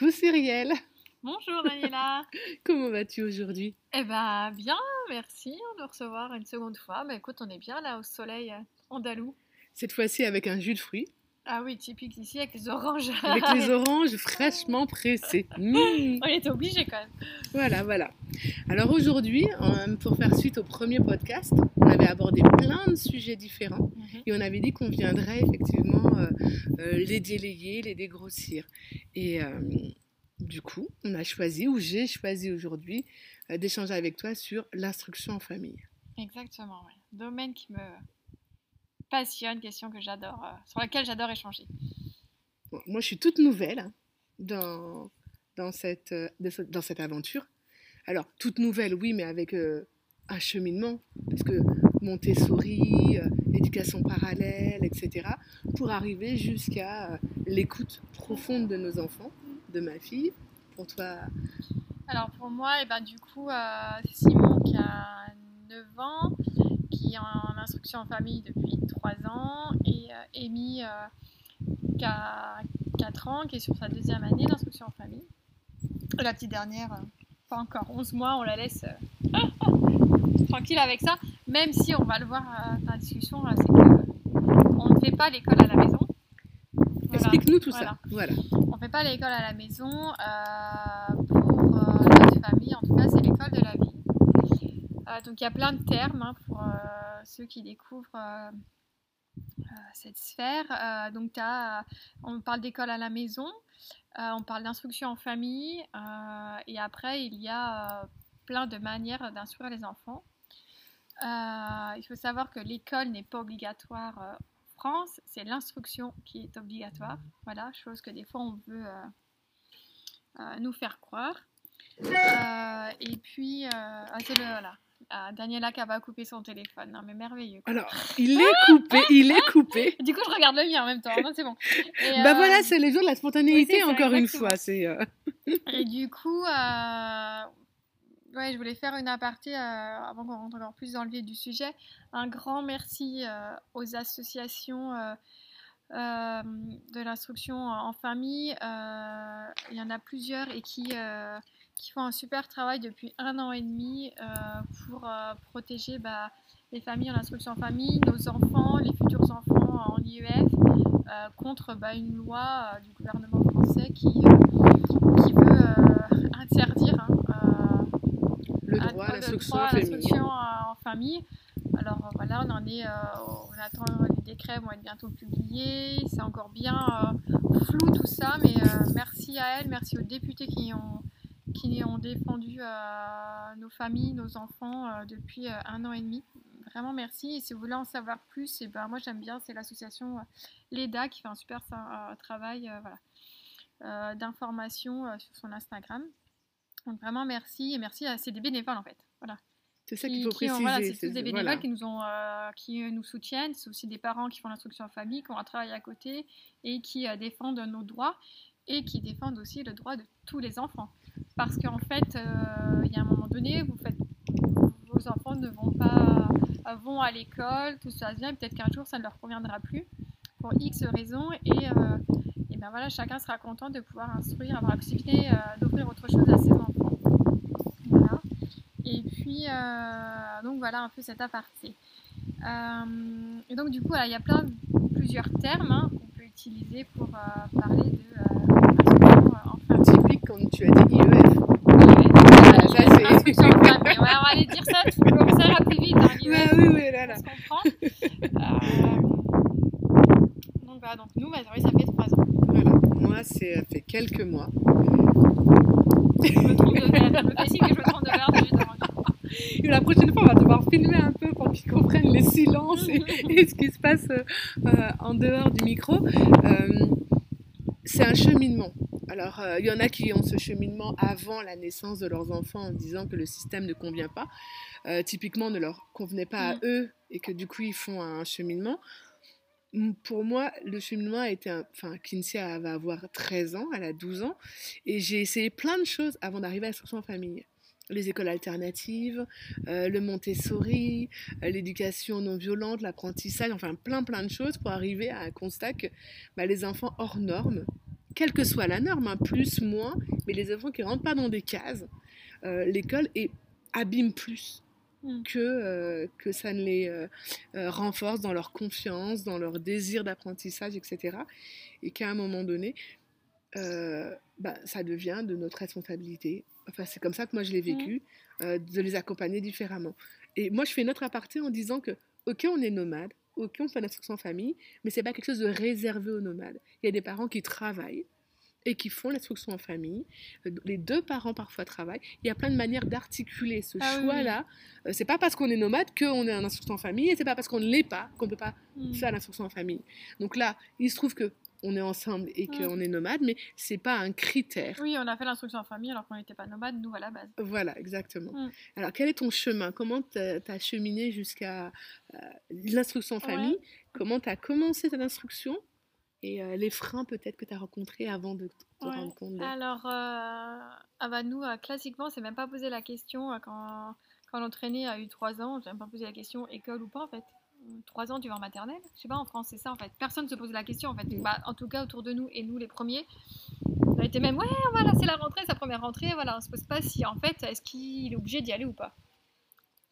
Coucou Cyrielle. Bonjour Daniela. Comment vas-tu aujourd'hui? Eh ben bien, merci de recevoir une seconde fois. Mais écoute, on est bien là au soleil euh, andalou. Cette fois-ci avec un jus de fruits. Ah oui, typique ici avec les oranges. Avec les oranges fraîchement pressées. Mmh. On était obligé quand même. Voilà, voilà. Alors aujourd'hui, euh, pour faire suite au premier podcast, on avait abordé plein de sujets différents Mhm. et on avait dit qu'on viendrait effectivement euh, euh, les délayer, les dégrossir. Et euh, du coup, on a choisi, ou j'ai choisi aujourd'hui, d'échanger avec toi sur l'instruction en famille. Exactement, ouais. Domaine qui me passionne, question que j'adore, euh, sur laquelle j'adore échanger. Bon, moi, je suis toute nouvelle hein, dans, dans, cette, euh, dans cette aventure. Alors, toute nouvelle, oui, mais avec euh, un cheminement, parce que Montessori, éducation parallèle, etc., pour arriver jusqu'à l'écoute profonde de nos enfants, de ma fille. Pour toi, Alors pour moi, eh ben, du coup, Simon qui a 9 ans, qui est en instruction en famille depuis 3 ans, et euh, Amy euh, qui a 4 ans, qui est sur sa deuxième année d'instruction en famille. La petite dernière, euh, pas encore 11 mois, on la laisse tranquille avec ça, même si on va le voir dans la discussion, c'est que on ne fait pas l'école à la maison. Voilà. explique-nous tout Voilà. ça. Voilà. On fait pas l'école à la maison. euh, pour euh, notre famille, en tout cas, c'est l'école de la vie. Euh, donc il y a plein de termes hein, pour euh, ceux qui découvrent euh, cette sphère. Donc on parle d'école à la maison, on parle d'instruction en famille, et après il y a plein de manières d'instruire les enfants. Il faut savoir que l'école n'est pas obligatoire en France, c'est l'instruction qui est obligatoire. Voilà, chose que des fois on veut nous faire croire. Et puis, ah, le, voilà. Ah, Daniela qui va couper son téléphone. Non, mais merveilleux. quoi. Alors, il est coupé, il est coupé. Du coup, je regarde le mien en même temps. Non, c'est bon. Et, Bah euh, voilà, c'est les jours de la spontanéité, oui, c'est ça, encore une fois. C'est euh, Et du coup, euh, ouais, je voulais faire une aparté euh, avant qu'on rentre encore plus dans le vif du sujet. Un grand merci euh, aux associations euh, euh, de l'instruction en famille. Euh, il y en a plusieurs et qui, euh, qui font un super travail depuis un an et demi euh, pour euh, protéger bah, les familles en instruction en famille, nos enfants, les futurs enfants en IEF, euh, contre bah, une loi du gouvernement français qui, qui veut interdire hein, le droit à l'instruction en famille. Alors voilà, on en est, euh, on attend les décrets vont être bientôt publiés. C'est encore bien euh, flou tout ça, mais euh, merci à elle, merci aux députés qui ont qui ont défendu euh, nos familles, nos enfants euh, depuis euh, un an et demi. Vraiment merci. Et si vous voulez en savoir plus, et ben moi j'aime bien, c'est l'association euh, l'EDA qui fait un super travail voilà, d'information sur son Instagram. Donc vraiment merci et merci à des bénévoles en fait. Voilà. C'est ça Qui- qu'il faut qui préciser. voilà, c'est tous des bénévoles voilà. qui nous ont euh, qui nous soutiennent. C'est aussi des parents qui font l'instruction en famille, qui ont un travail à côté et qui euh, défendent nos droits et qui défendent aussi le droit de tous les enfants. Parce qu'en fait, euh, il y a un moment donné, vos enfants ne vont pas euh, vont à l'école, tout ça bien, peut-être qu'un jour ça ne leur conviendra plus pour X raisons et, euh, ben voilà, chacun sera content de pouvoir instruire, avoir la d'offrir autre chose à ses enfants. Et puis, donc voilà un peu cet aparté. Et donc du coup, il y a plein, plusieurs termes hein, qu'on peut utiliser pour parler de famille. Typique, comme tu as dit, IEF. Voilà, ça, c'est-. Ouais, on va aller dire ça, comme ça ira plus vite. Hein, Ouais, oui, oui, là, là. on se comprend. Euh, donc voilà, donc nous, bah, oui, ça fait trois ans. Voilà. Moi, c'est ça fait quelques mois. Je me trompe de. Je me fais signe que je me trompe de évidemment. Et la prochaine fois, on va devoir filmer un peu pour qu'ils comprennent les silences et, et ce qui se passe euh, en dehors du micro. Euh, c'est un cheminement. Alors, euh, il y en a qui ont ce cheminement avant la naissance de leurs enfants en disant que le système ne convient pas. Euh, typiquement, ne leur convenait pas à Mm. eux et que du coup, ils font un cheminement. Pour moi, le cheminement a été. un- Enfin, elle va avoir 13 ans, elle a 12 ans. Et j'ai essayé plein de choses avant d'arriver à l'instruction en famille. Les écoles alternatives, euh, le Montessori, euh, l'éducation non violente, l'apprentissage, enfin plein plein de choses pour arriver à un constat que bah, les enfants hors normes quelle que soit la norme, hein, plus, moins, mais les enfants qui ne rentrent pas dans des cases, euh, l'école est, abîme plus Mm. que, euh, que ça ne les renforce dans leur confiance, dans leur désir d'apprentissage, etc. Et qu'à un moment donné, bah, ça devient de notre responsabilité. Enfin, c'est comme ça que moi je l'ai vécu, euh, de les accompagner différemment. Et moi, je fais notre aparté en disant que, ok, on est nomade, ok, on fait l'instruction en famille, mais c'est pas quelque chose de réservé aux nomades. Il y a des parents qui travaillent et qui font l'instruction en famille. Euh, Les deux parents parfois travaillent. Il y a plein de manières d'articuler ce Ah oui, choix-là. Euh, c'est pas parce qu'on est nomade qu'on est en instruction en famille, et c'est pas parce qu'on ne l'est pas qu'on ne peut pas Mm. faire l'instruction en famille. Donc là, il se trouve que on est ensemble et qu'on est nomade, mais c'est pas un critère. Oui, on a fait l'instruction en famille alors qu'on n'était pas nomade, nous, à la base. Voilà, exactement. Mm. Alors, quel est ton chemin? Comment tu as cheminé jusqu'à euh, l'instruction en Ouais. famille Comment tu as commencé ton instruction? Et euh, les freins peut-être que tu as rencontrés avant de te Ouais. rendre compte de... Alors, euh, ah bah nous, euh, classiquement, c'est même pas posé la question quand, quand l'entraîné a eu 3 ans, j'ai même pas posé la question école ou pas en fait. 3 ans, tu vas en maternelle Je sais pas, en France, c'est ça en fait. Personne se pose la question en fait. Mm. Bah, en tout cas, autour de nous et nous les premiers, on a été même, ouais, voilà, c'est la rentrée, sa première rentrée, voilà, on se pose pas si en fait, est-ce qu'il est obligé d'y aller ou pas.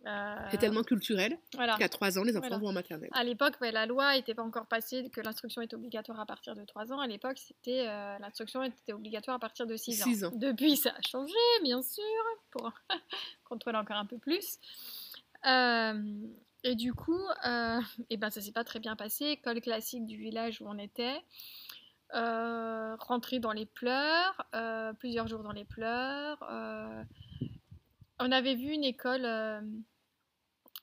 Euh, C'est tellement culturel Voilà. qu'à 3 ans, les enfants Voilà. vont en maternelle. À l'époque, ouais, la loi n'était pas encore passée que l'instruction est obligatoire à partir de 3 ans. À l'époque, c'était euh, l'instruction était obligatoire à partir de 6 ans. Six ans. Depuis, ça a changé, bien sûr, pour contrôler encore un peu plus. Euh, et du coup, euh, eh ben, ça s'est pas très bien passé. École classique du village où on était. Euh, rentrée dans les pleurs, euh, plusieurs jours dans les pleurs. euh, on avait vu une école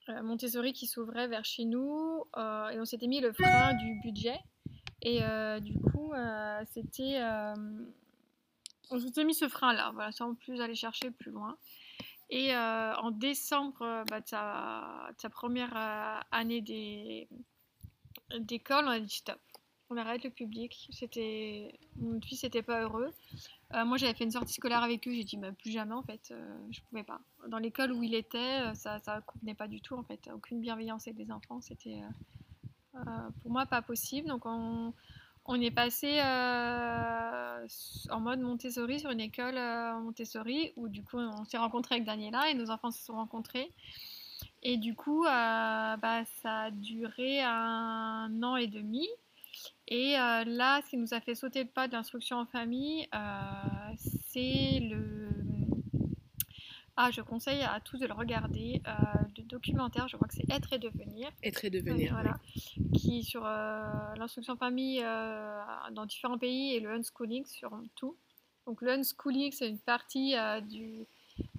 Montessori qui s'ouvrait vers chez nous et on s'était mis le frein du budget. Et du coup, c'était. on s'était mis ce frein-là, voilà, sans plus aller chercher plus loin. Et euh, en décembre euh, bah, de, sa, première euh, année des- d'école, on a dit stop. On arrête le public. Mon fils n'était pas heureux. Euh, moi, j'avais fait une sortie scolaire avec eux. J'ai dit bah, plus jamais en fait. je pouvais pas. Dans l'école où il était, ça ça convenait pas du tout en fait. Aucune bienveillance avec les enfants. C'était pour moi pas possible. Donc on, on est passé euh, en mode Montessori sur une école euh, Montessori où du coup on s'est rencontré avec Daniela et nos enfants se sont rencontrés. Et du coup, euh, bah, ça a duré un an et demi. Et là, ce qui nous a fait sauter le pas de l'instruction en famille, c'est le... Ah, je conseille à tous de le regarder. euh, le documentaire, je crois que c'est Être et devenir. Être et devenir. Voilà. Qui est sur euh, l'instruction famille euh, dans différents pays et le unschooling sur tout. Donc le unschooling, c'est une partie euh, du,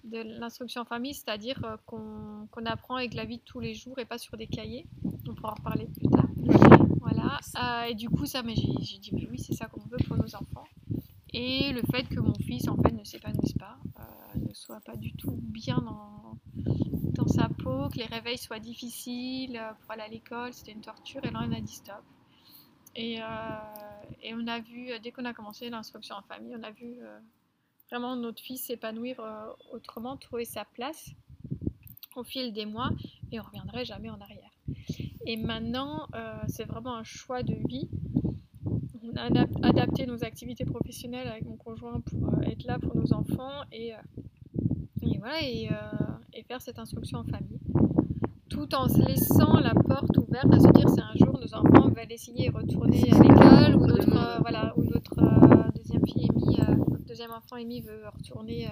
de l'instruction famille, c'est-à-dire euh, qu'on qu'on apprend avec la vie de tous les jours et pas sur des cahiers. On pourra en reparler plus tard. Voilà. Euh, et du coup, ça, mais j'ai dit, oui, c'est ça qu'on veut pour nos enfants. Et le fait que mon fils, en fait, ne s'épanouisse pas, euh, ne soit pas du tout bien dans, dans sa peau, que les réveils soient difficiles euh, pour aller à l'école, c'était une torture. Et là, on a dit stop. Et, euh, et on a vu, euh, dès qu'on a commencé l'instruction en famille, on a vu vraiment notre fils s'épanouir autrement, trouver sa place au fil des mois et on reviendrait jamais en arrière. Et maintenant, c'est vraiment un choix de vie. On a adap- adapté nos activités professionnelles avec mon conjoint pour être là pour nos enfants et, et voilà et, euh, et faire cette instruction en famille, tout en se laissant la porte ouverte à se dire c'est un jour nos enfants veulent essayer et retourner à l'école ou notre euh, voilà ou notre euh, deuxième fille Amy, euh, deuxième enfant Amy veut retourner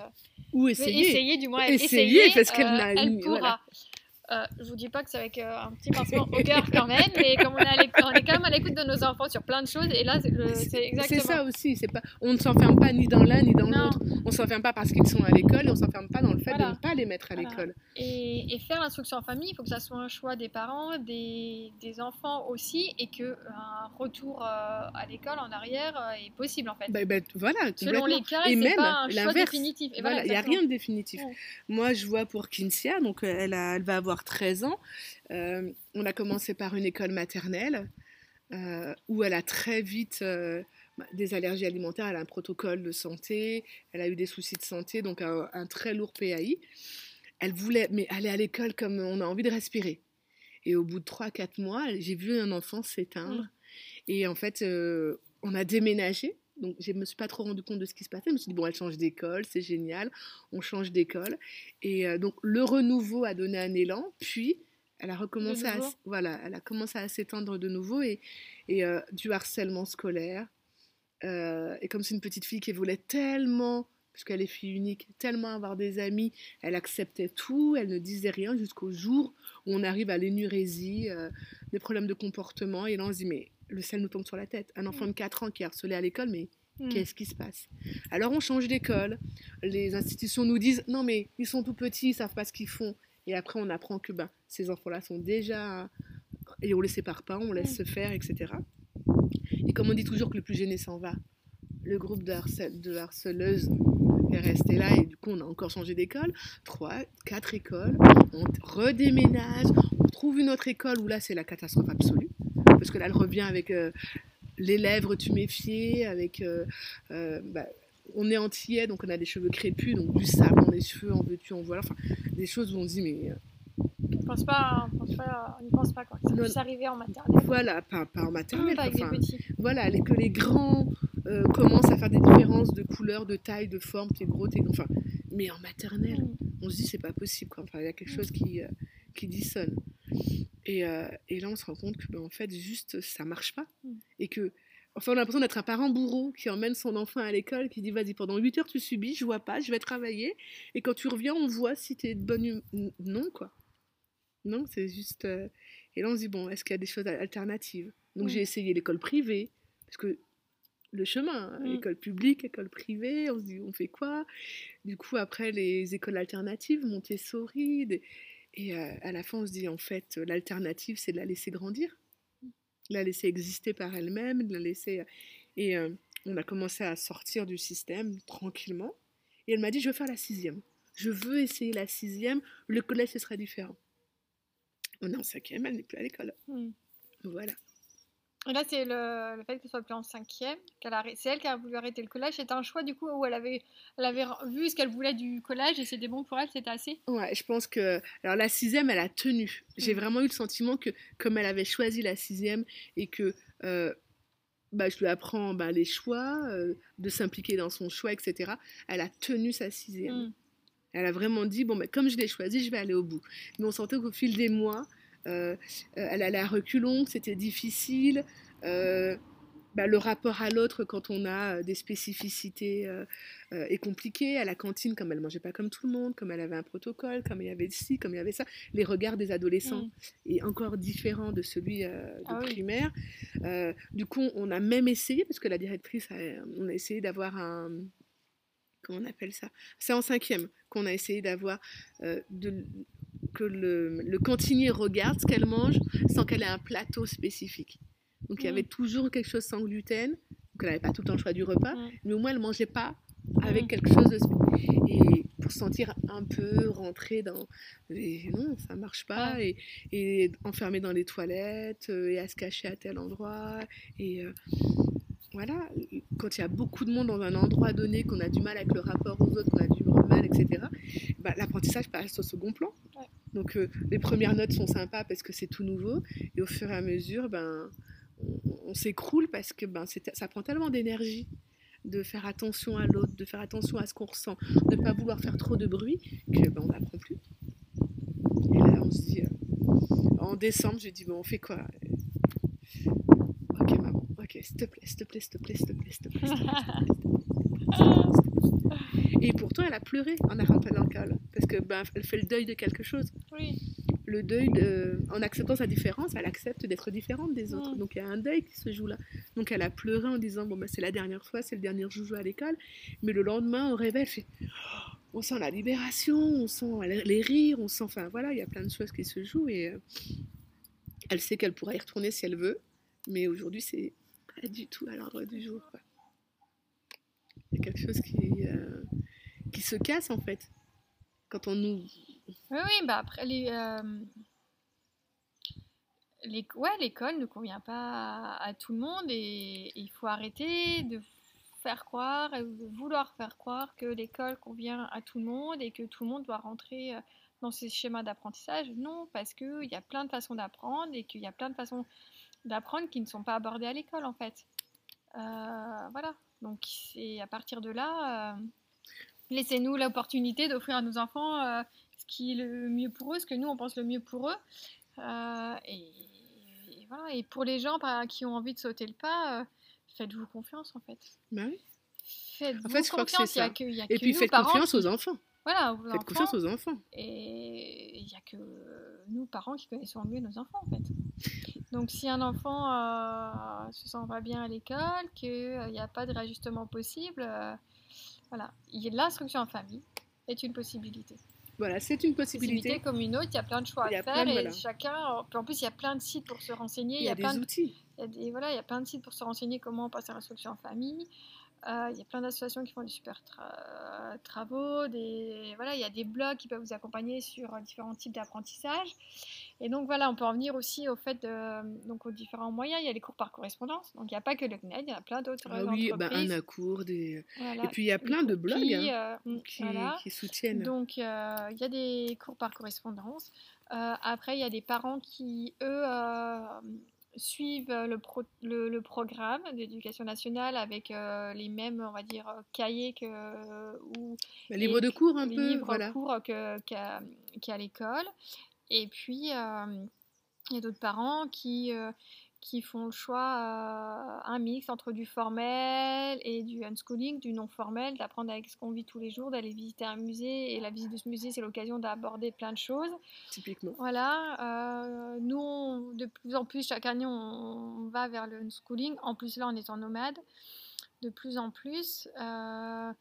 Ou essayer. essayer, du moins Essayer, essayer, parce qu'elle n'a- elle pourra. voilà. Euh, je vous dis pas que c'est avec euh, un petit pincement au cœur quand même, mais comme on est, à on est quand même à l'écoute de nos enfants sur plein de choses, et là c'est le- c'est exactement. ça aussi, c'est pas, on ne s'enferme pas ni dans l'un ni dans l'autre. On s'enferme pas parce qu'ils sont à l'école et on s'enferme pas dans le fait Voilà. de ne pas les mettre à Voilà. l'école. Et, et faire l'instruction en famille, il faut que ça soit un choix des parents, des, des enfants aussi, et que un retour euh, à l'école en arrière euh, est possible en fait. Ben, ben, voilà, Selon les cas, Et même pas un choix l'inverse. définitif. Et Voilà, il n'y a exactement. rien de définitif. Ouais. Moi, je vois pour Kinsia, donc elle, a- elle va avoir 13 ans. Euh, on a commencé par une école maternelle euh, où elle a très vite euh, bah, des allergies alimentaires. Elle a un protocole de santé, elle a eu des soucis de santé, donc un, un très lourd PAI. Elle voulait mais aller à l'école comme on a envie de respirer. Et au bout de 3-4 mois, j'ai vu un enfant s'éteindre. Mm. Et en fait, on a déménagé Donc, je ne me suis pas trop rendu compte de ce qui se passait. Je me suis dit, bon, elle change d'école, c'est génial, on change d'école. Et euh, donc, le renouveau a donné un élan, puis elle a recommencé à, voilà, elle a commencé à s'étendre de nouveau et, et euh, du harcèlement scolaire. Euh, et comme c'est une petite fille qui voulait tellement, puisqu'elle est fille unique, tellement avoir des amis, elle acceptait tout, elle ne disait rien jusqu'au jour où on arrive à l'énurésie, des problèmes de comportement. Et là, on se dit, mais le sel nous tombe sur la tête. Un enfant de 4 ans qui est harcelé à l'école, mais mm. qu'est-ce qui se passe? Alors on change d'école, les institutions nous disent non mais ils sont tout petits, ils savent pas ce qu'ils font. Et après on apprend que ben, ces enfants-là sont déjà... Et on les sépare pas, on laisse mm. se faire, etc. Et comme on dit toujours que le plus gêné s'en va, le groupe de, de harceleuses est resté là et du coup on a encore changé d'école. Trois, quatre écoles, on redéménage, on trouve une autre école où là c'est la catastrophe absolue parce que là, elle revient avec euh, les lèvres tuméfiées, avec. Euh, euh, bah, on est antillais, donc on a des cheveux crépus, donc du sable dans les cheveux, en veux-tu, en voilà. Enfin, des choses où on se dit, mais. On pense pas, on pense pas, on pense pas quoi. Ça peut arriver en maternelle. Voilà, pas, pas en maternelle. Pas enfin. Voilà, que les grands commencent à faire des différences de couleur, de taille, de forme, t'es gros, t'es enfin, mais en maternelle, mm. on se dit c'est pas possible quoi. Enfin, il y a quelque chose qui, qui dissonne. Et, euh, et, là, on se rend compte que, ben, en fait, juste, ça marche pas. Mm. Et que, enfin, on a l'impression d'être un parent bourreau qui emmène son enfant à l'école, qui dit, vas-y, pendant 8 heures, tu subis, je vois pas, je vais travailler. Et quand tu reviens, on voit si tu es de bonne humeur. Non, quoi. Non, c'est juste. Euh, et là, on se dit, bon, est-ce qu'il y a des choses alternatives? Donc, j'ai mm. essayé l'école privée, parce que le chemin, hein, mm. école publique, école privée, on se dit, on fait quoi? Du coup, après, les écoles alternatives, Montessori, des et euh, à la fin, on se dit, en fait, l'alternative, c'est de la laisser grandir, de la laisser exister par elle-même, de la laisser... Euh, et euh, on a commencé à sortir du système tranquillement. Et elle m'a dit, je veux faire la sixième. Je veux essayer la sixième. Le collège, ce sera différent. On est en cinquième, elle n'est plus à l'école. Voilà. Et là, c'est le, fait qu'elle soit plus en cinquième. c'est elle qui a voulu arrêter le collège. C'était un choix, du coup, où elle avait, elle avait vu ce qu'elle voulait du collège et c'était bon pour elle, c'était assez? Ouais, je pense que. Alors, la sixième, elle a tenu. J'ai mm. vraiment eu le sentiment que, comme elle avait choisi la sixième et que. Euh, bah, je lui apprends bah, les choix, euh, de s'impliquer dans son choix, etc. Elle a tenu sa sixième. Mm. Elle a vraiment dit, bon, mais comme je l'ai choisi, je vais aller au bout. Mais on sentait qu'au fil des mois, elle allait à reculons, c'était difficile. Euh, bah, le rapport à l'autre quand on a des spécificités est compliqué. À la cantine, comme elle mangeait pas comme tout le monde, comme elle avait un protocole, comme il y avait ci, comme il y avait ça, les regards des adolescents mm. est encore différent de celui de ah primaire. du coup, on a même essayé, parce que la directrice, on a essayé d'avoir un comment on appelle ça C'est en cinquième qu'on a essayé d'avoir de, que le, le cantinier regarde ce qu'elle mange sans qu'elle ait un plateau spécifique. Donc il y avait mm. toujours quelque chose sans gluten, donc elle n'avait pas tout le temps le choix du repas, mm. mais au moins elle ne mangeait pas avec mm. quelque chose de et pour se sentir un peu rentrée dans et non ça marche pas et, et enfermée dans les toilettes euh, et à se cacher à tel endroit et euh, voilà quand il y a beaucoup de monde dans un endroit donné qu'on a du mal avec le rapport aux autres qu'on a du mal etc bah, l'apprentissage passe au second plan donc euh, les premières notes sont sympas parce que c'est tout nouveau et au fur et à mesure, ben, on, s'écroule parce que ben, ça prend tellement d'énergie de faire attention à l'autre, de faire attention à ce qu'on ressent, de ne pas vouloir faire trop de bruit, que ben, n'apprend plus. Et là, on se dit, euh, en décembre, j'ai dit, bon, on fait quoi? Ok, maman, ok, s'il te plaît, s'il te plaît, s'il te plaît, s'il te plaît, s'il te plaît. Et pourtant, elle a pleuré en arrêtant l'alcool, parce que ben, elle fait le deuil de quelque chose. Oui. Le deuil, de, en acceptant sa différence, elle accepte d'être différente des autres. Donc il y a un deuil qui se joue là. Donc elle a pleuré en disant bon ben, c'est la dernière fois, c'est le dernier joujou à l'école. Mais le lendemain, au réveil, elle fait on sent la libération, on sent les rires, on sent, enfin voilà, il y a plein de choses qui se jouent et euh, elle sait qu'elle pourra y retourner si elle veut. Mais aujourd'hui, c'est pas du tout à l'ordre du jour. Quelque chose qui, euh, qui se casse en fait. Quand on nous. Oui, oui, bah après, les, euh, les, ouais, l'école ne convient pas à, tout le monde et, il faut arrêter de faire croire et de vouloir faire croire que l'école convient à tout le monde et que tout le monde doit rentrer euh, dans ces schémas d'apprentissage. Non, parce qu'il y a plein de façons d'apprendre et qu'il y a plein de façons d'apprendre qui ne sont pas abordées à l'école en fait. Euh, voilà. Donc, c'est à partir de là, euh, laissez-nous l'opportunité d'offrir à nos enfants euh, ce qui est le mieux pour eux, ce que nous, on pense le mieux pour eux. Euh, et, et voilà. Et pour les gens par- qui ont envie de sauter le pas, faites-vous confiance, en fait. Bah oui. Faites-vous En fait, je crois que c'est confiance. Ça. que, il y a Et puis nous, faites parents, confiance aux enfants. Voilà, aux Faites enfants. confiance aux enfants. Et il n'y a que nous, parents, qui connaissons mieux nos enfants, en fait. Donc, si un enfant euh, se sent pas bien à l'école, qu'il n'y a pas de réajustement possible, euh, voilà. L'instruction en famille est une possibilité. Voilà, c'est une Possibilité possibilité. comme une autre, il y a plein de choix à faire de- et voilà. chacun. En plus, il y a plein de sites pour se renseigner. Il y a plein des de outils. il y a des, voilà, il y a plein de sites pour se renseigner comment passer à l'instruction en famille. Euh, il y a plein d'associations qui font des super tra- travaux. Des, voilà, il y a des blogs qui peuvent vous accompagner sur euh, différents types d'apprentissage. Et donc voilà, on peut en venir aussi au fait de, donc aux différents moyens. Il y a les cours par correspondance. Donc il n'y a pas que le CNED, il y a plein d'autres Ah oui, bah, entreprises. un accours, des... Voilà, Et puis il y a plein de cours blogs hein, euh, qui, voilà. qui soutiennent. Donc, euh, il y a des cours par correspondance. Euh, après, il y a des parents qui, eux, suivent le, pro- le, le programme d'éducation nationale avec euh, les mêmes, on va dire, cahiers que, ou Bah, livre de cours un peu, livres voilà. cours qu'à l'école. Et puis, euh, il y a d'autres parents qui, euh, qui font le choix, euh, un mix entre du formel et du unschooling, du non formel, d'apprendre avec ce qu'on vit tous les jours, d'aller visiter un musée. Et la visite de ce musée, c'est l'occasion d'aborder plein de choses. Typiquement. Voilà, nous, on- de plus en plus, chaque année, on, on va vers le unschooling. En plus, là, on est en nomade, de plus en plus. Euh,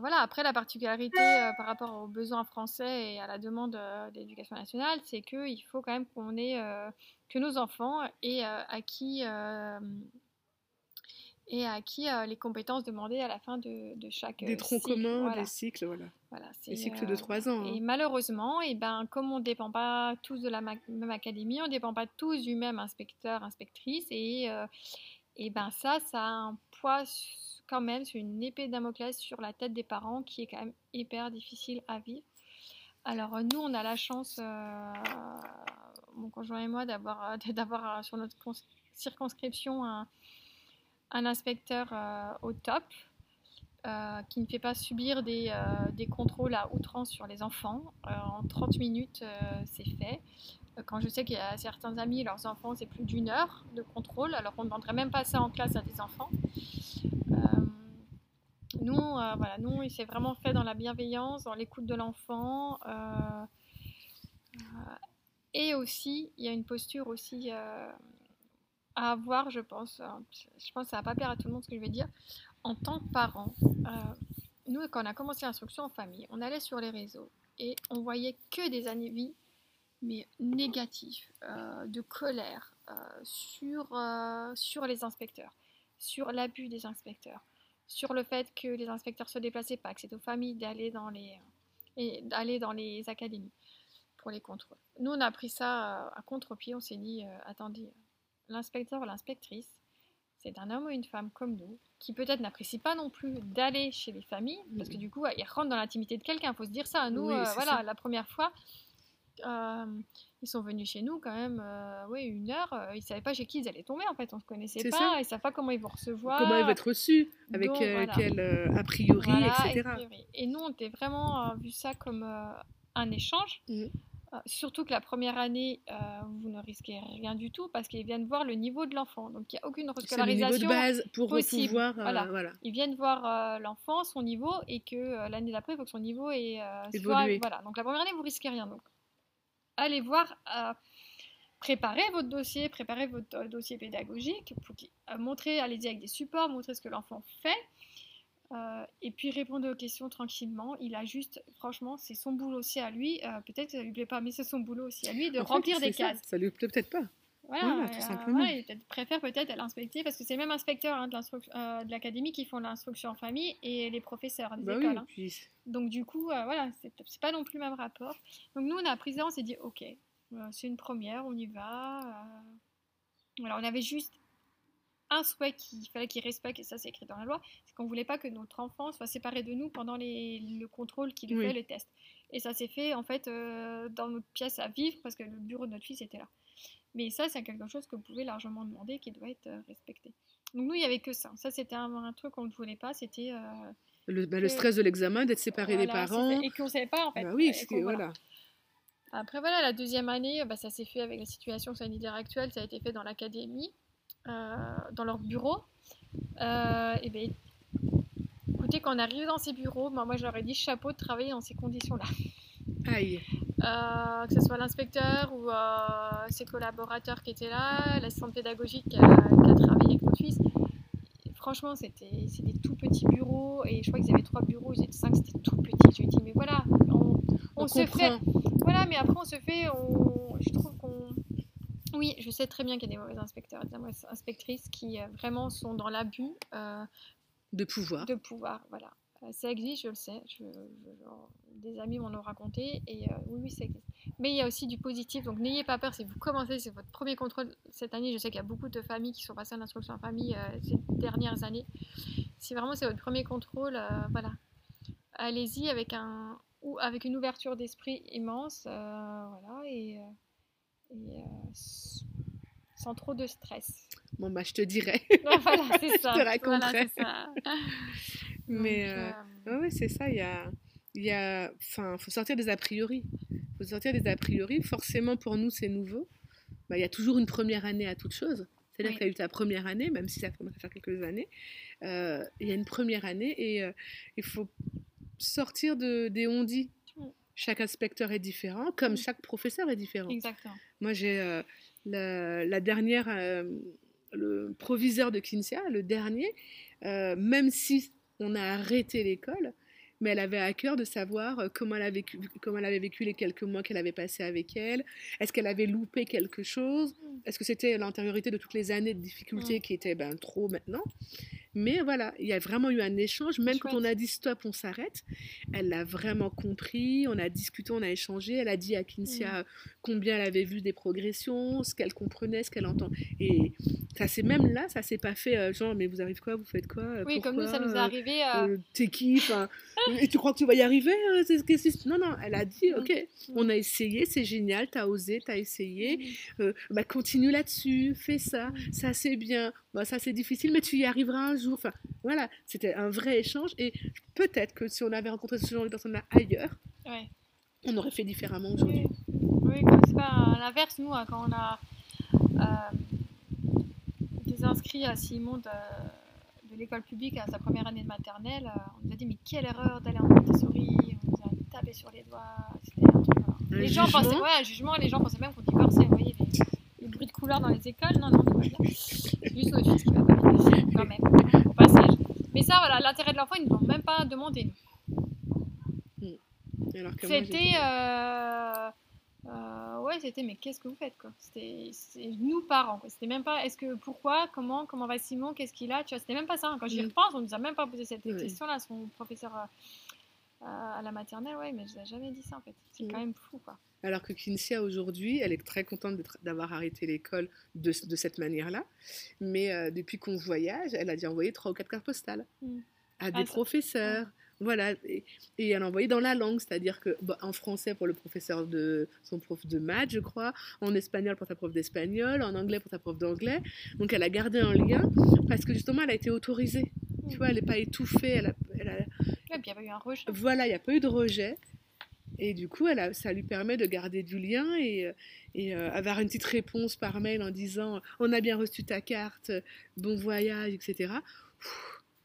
voilà, après, la particularité euh, par rapport aux besoins français et à la demande euh, d'éducation nationale, c'est qu'il faut quand même qu'on ait, euh, que nos enfants aient euh, acquis, euh, les compétences demandées à la fin de, de chaque Des troncs cycle. communs, Voilà, des cycles, voilà. voilà, Des cycles de trois ans. et hein. malheureusement, et ben, comme on ne dépend pas tous de la même académie, on ne dépend pas tous du même inspecteur, inspectrice, et, et ben ça, ça a un poids quand même, c'est une épée de Damoclès sur la tête des parents qui est quand même hyper difficile à vivre. Alors euh, nous, on a la chance, euh, mon conjoint et moi, d'avoir euh, d'avoir sur notre cons- circonscription un, inspecteur au top qui ne fait pas subir des, contrôles à outrance sur les enfants. En 30 minutes, c'est fait. Quand je sais qu'il y a certains amis, leurs enfants, c'est plus d'une heure de contrôle, alors on ne demanderait même pas ça en classe à des enfants. Euh, nous, euh, voilà, nous, c'est vraiment fait dans la bienveillance, dans l'écoute de l'enfant. euh, et aussi, il y a une posture aussi à avoir, je pense. euh, Je pense que ça va pas plaire à tout le monde ce que je vais dire. En tant que parent, nous, quand on a commencé l'instruction en famille, on allait sur les réseaux et on voyait que des avis, mais négatifs, euh, de colère euh, sur, euh, sur les inspecteurs, sur l'abus des inspecteurs, sur le fait que les inspecteurs se déplaçaient pas, que c'est aux familles d'aller dans les, et d'aller dans les académies pour les contrôles. Nous, on a pris ça à contre-pied, on s'est dit, attendez, l'inspecteur ou l'inspectrice, c'est un homme ou une femme comme nous, qui peut-être n'apprécie pas non plus d'aller chez les familles, parce que du coup, il rentre dans l'intimité de quelqu'un, il faut se dire ça. Nous, Oui, voilà, ça. la première fois, euh, ils sont venus chez nous quand même, euh, oui, une heure, euh, ils savaient pas chez qui ils allaient tomber, en fait, on se connaissait pas, ça. ils savent pas comment ils vont recevoir. Comment il va être reçu, avec Donc, euh, voilà. quel a priori, Voilà, etc. a priori. Et nous, on était vraiment vu ça comme un échange. Euh, surtout que la première année, vous ne risquez rien du tout parce qu'ils viennent voir le niveau de l'enfant. Donc il n'y a aucune C'est le niveau de rescolarisation. base pour possible. pouvoir. Voilà. voilà. Ils viennent voir l'enfant, son niveau, et que l'année d'après, il faut que son niveau soit-. Voilà. Donc la première année, vous risquez rien. Donc allez voir, euh, préparez votre dossier, préparez votre euh, dossier pédagogique, pour euh, montrez, allez-y avec des supports, montrez ce que l'enfant fait. euh, et puis répondez aux questions tranquillement. Il a juste, franchement, c'est son boulot aussi à lui. euh, Peut-être que ça lui plaît pas, mais c'est son boulot aussi à lui de En remplir des ça, cases. Ça lui plaît peut-être pas. Voilà, Voilà, tout euh, simplement. voilà, il peut-être- préfère peut-être l'inspecter parce que c'est même inspecteur hein, de euh, de l'académie qui font l'instruction en famille et les professeurs des Bah oui, écoles. hein. puis Donc du coup, euh, voilà, c'est pas non plus le même rapport. Donc nous, on a pris ça, on s'est dit, ok, euh, c'est une première, on y va. euh. Voilà, on avait juste un souhait qu'il fallait qu'il respecte, et ça c'est écrit dans la loi, c'est qu'on voulait pas que notre enfant soit séparé de nous pendant les- le contrôle qu'il Oui. fait, le test. Et ça s'est fait en fait euh, dans notre pièce à vivre parce que le bureau de notre fils était là. Mais ça, c'est quelque chose que vous pouvez largement demander qui doit être euh, respecté. Donc nous, il n'y avait que ça. Ça, c'était un, un truc qu'on ne voulait pas. C'était... euh, Le, bah, le stress de l'examen, d'être séparé des parents. Et qu'on ne savait pas, en fait. Bah oui, voilà. voilà. Après, voilà, la deuxième année, bah, ça s'est fait avec la situation sanitaire actuelle. Ça a été fait dans l'académie, euh, dans leur bureau. Euh, et ben, écoutez, quand on arrive dans ces bureaux, bah, moi, j'aurais dit chapeau de travailler dans ces conditions-là. Aïe. Euh, que ce soit l'inspecteur ou euh, ses collaborateurs qui étaient là, l'assistante pédagogique qui a, qui a travaillé avec notre fils. Franchement, c'était c'est des tout petits bureaux et je crois qu'ils avaient trois bureaux, ils étaient cinq, c'était tout petit. Je lui ai dit, mais voilà, on, on On, se fait. Voilà, mais après, on se fait. On, je trouve qu'on. Oui, je sais très bien qu'il y a des mauvais inspecteurs et des mauvaises inspectrices qui euh, vraiment sont dans l'abus De pouvoir. de pouvoir. Voilà. Ça existe, je le sais. Je- des amis m'en ont raconté et euh, oui, oui, ça existe. Mais il y a aussi du positif, donc n'ayez pas peur si vous commencez, c'est votre premier contrôle cette année. Je sais qu'il y a beaucoup de familles qui sont passées en instruction en famille euh, ces dernières années. Si vraiment c'est votre premier contrôle, euh, voilà, allez-y avec un ou avec une ouverture d'esprit immense, voilà, et, sans trop de stress. Bon, bah, je te dirais. voilà, c'est ça. te Voilà, raconterai. ça. Mais euh, euh, ouais, c'est ça. Il y a, il y a, enfin, faut sortir des a priori. Faut sortir des a priori. Forcément, pour nous, c'est nouveau. Bah, il y a toujours une première année à toute chose. C'est-à-dire Oui. que tu as eu ta première année, même si ça commence à faire quelques années. euh, il y a une première année et euh, il faut sortir de, des on-dit. Mm. Chaque inspecteur est différent, comme Mm. chaque professeur est différent. Exactement. Moi, j'ai euh, la, la dernière, le proviseur de Kinsia, le dernier, même si on a arrêté l'école, mais elle avait à cœur de savoir euh, comment elle, a vécu, comment elle avait vécu les quelques mois qu'elle avait passés avec elle. Est-ce qu'elle avait loupé quelque chose? Mm. Est-ce que c'était l'antériorité de toutes les années de difficultés qui étaient ben, trop maintenant? Mais voilà, il y a vraiment eu un échange. Même quand on a dit stop, on s'arrête. Elle l'a vraiment compris. On a discuté, on a échangé. Elle a dit à Kinsia Mm. combien elle avait vu des progressions, ce qu'elle comprenait, ce qu'elle entend. Et ça c'est même là, ça s'est pas fait euh, genre mais vous arrivez quoi, vous faites quoi? Oui, comme nous, ça nous est arrivé. euh, euh, T'es qui? Et tu crois que tu vas y arriver c'est Non, non, elle a dit, Mm. ok, on a essayé, c'est génial, t'as osé, t'as essayé, euh, bah, continue là-dessus, fais ça, Mm. ça c'est bien, bah, ça c'est difficile, mais tu y arriveras un jour. Enfin, voilà, c'était un vrai échange et peut-être que si on avait rencontré ce genre de personnes-là ailleurs, ouais. on aurait fait différemment aujourd'hui. Oui, oui comme c'est pas l'inverse, nous, hein, quand on a euh, des inscrits à Simon de, de l'école publique à sa première année de maternelle, euh, on nous a dit mais quelle erreur d'aller en Montessori, on nous a tapé sur les doigts, Les gens pensaient, ouais, un jugement, les gens pensaient même qu'on divorçait, vous voyez, les, de couleurs dans les écoles, non, non, tout va bien. C'est juste notre fils qui va pas bien, quand même, au passage. Mais ça, voilà, l'intérêt de l'enfant, ils ne l'ont même pas demandé. Moi, C'était. Euh, euh, ouais, c'était, mais qu'est-ce que vous faites, quoi? C'était nous, parents, quoi. C'était même pas, est-ce que, pourquoi, comment, comment va Simon, qu'est-ce qu'il a, tu vois, c'était même pas ça. hein. Quand j'y Mm. repense, on nous a même pas posé cette Oui. question-là, son professeur euh, à la maternelle, ouais, mais je n'ai jamais dit ça, en fait. C'est Mm. quand même fou, quoi. Alors que Kinsia, aujourd'hui, elle est très contente d'avoir arrêté l'école de, de cette manière-là. Mais euh, depuis qu'on voyage, elle a déjà envoyé trois ou quatre cartes postales Mm. à des Ah, ça- professeurs. Voilà, et, et elle a envoyé dans la langue, c'est-à-dire que bah, en français pour le professeur de son prof de maths, je crois, en espagnol pour sa prof d'espagnol, en anglais pour sa prof d'anglais. Donc elle a gardé un lien parce que justement elle a été autorisée. Tu Mm. vois, elle n'est pas étouffée. Elle a- elle a- Il y avait eu un rejet. voilà, il n'y a pas eu de rejet. Et du coup, elle a- ça lui permet de garder du lien et, euh, et euh, avoir une petite réponse par mail en disant on a bien reçu ta carte, bon voyage, etc.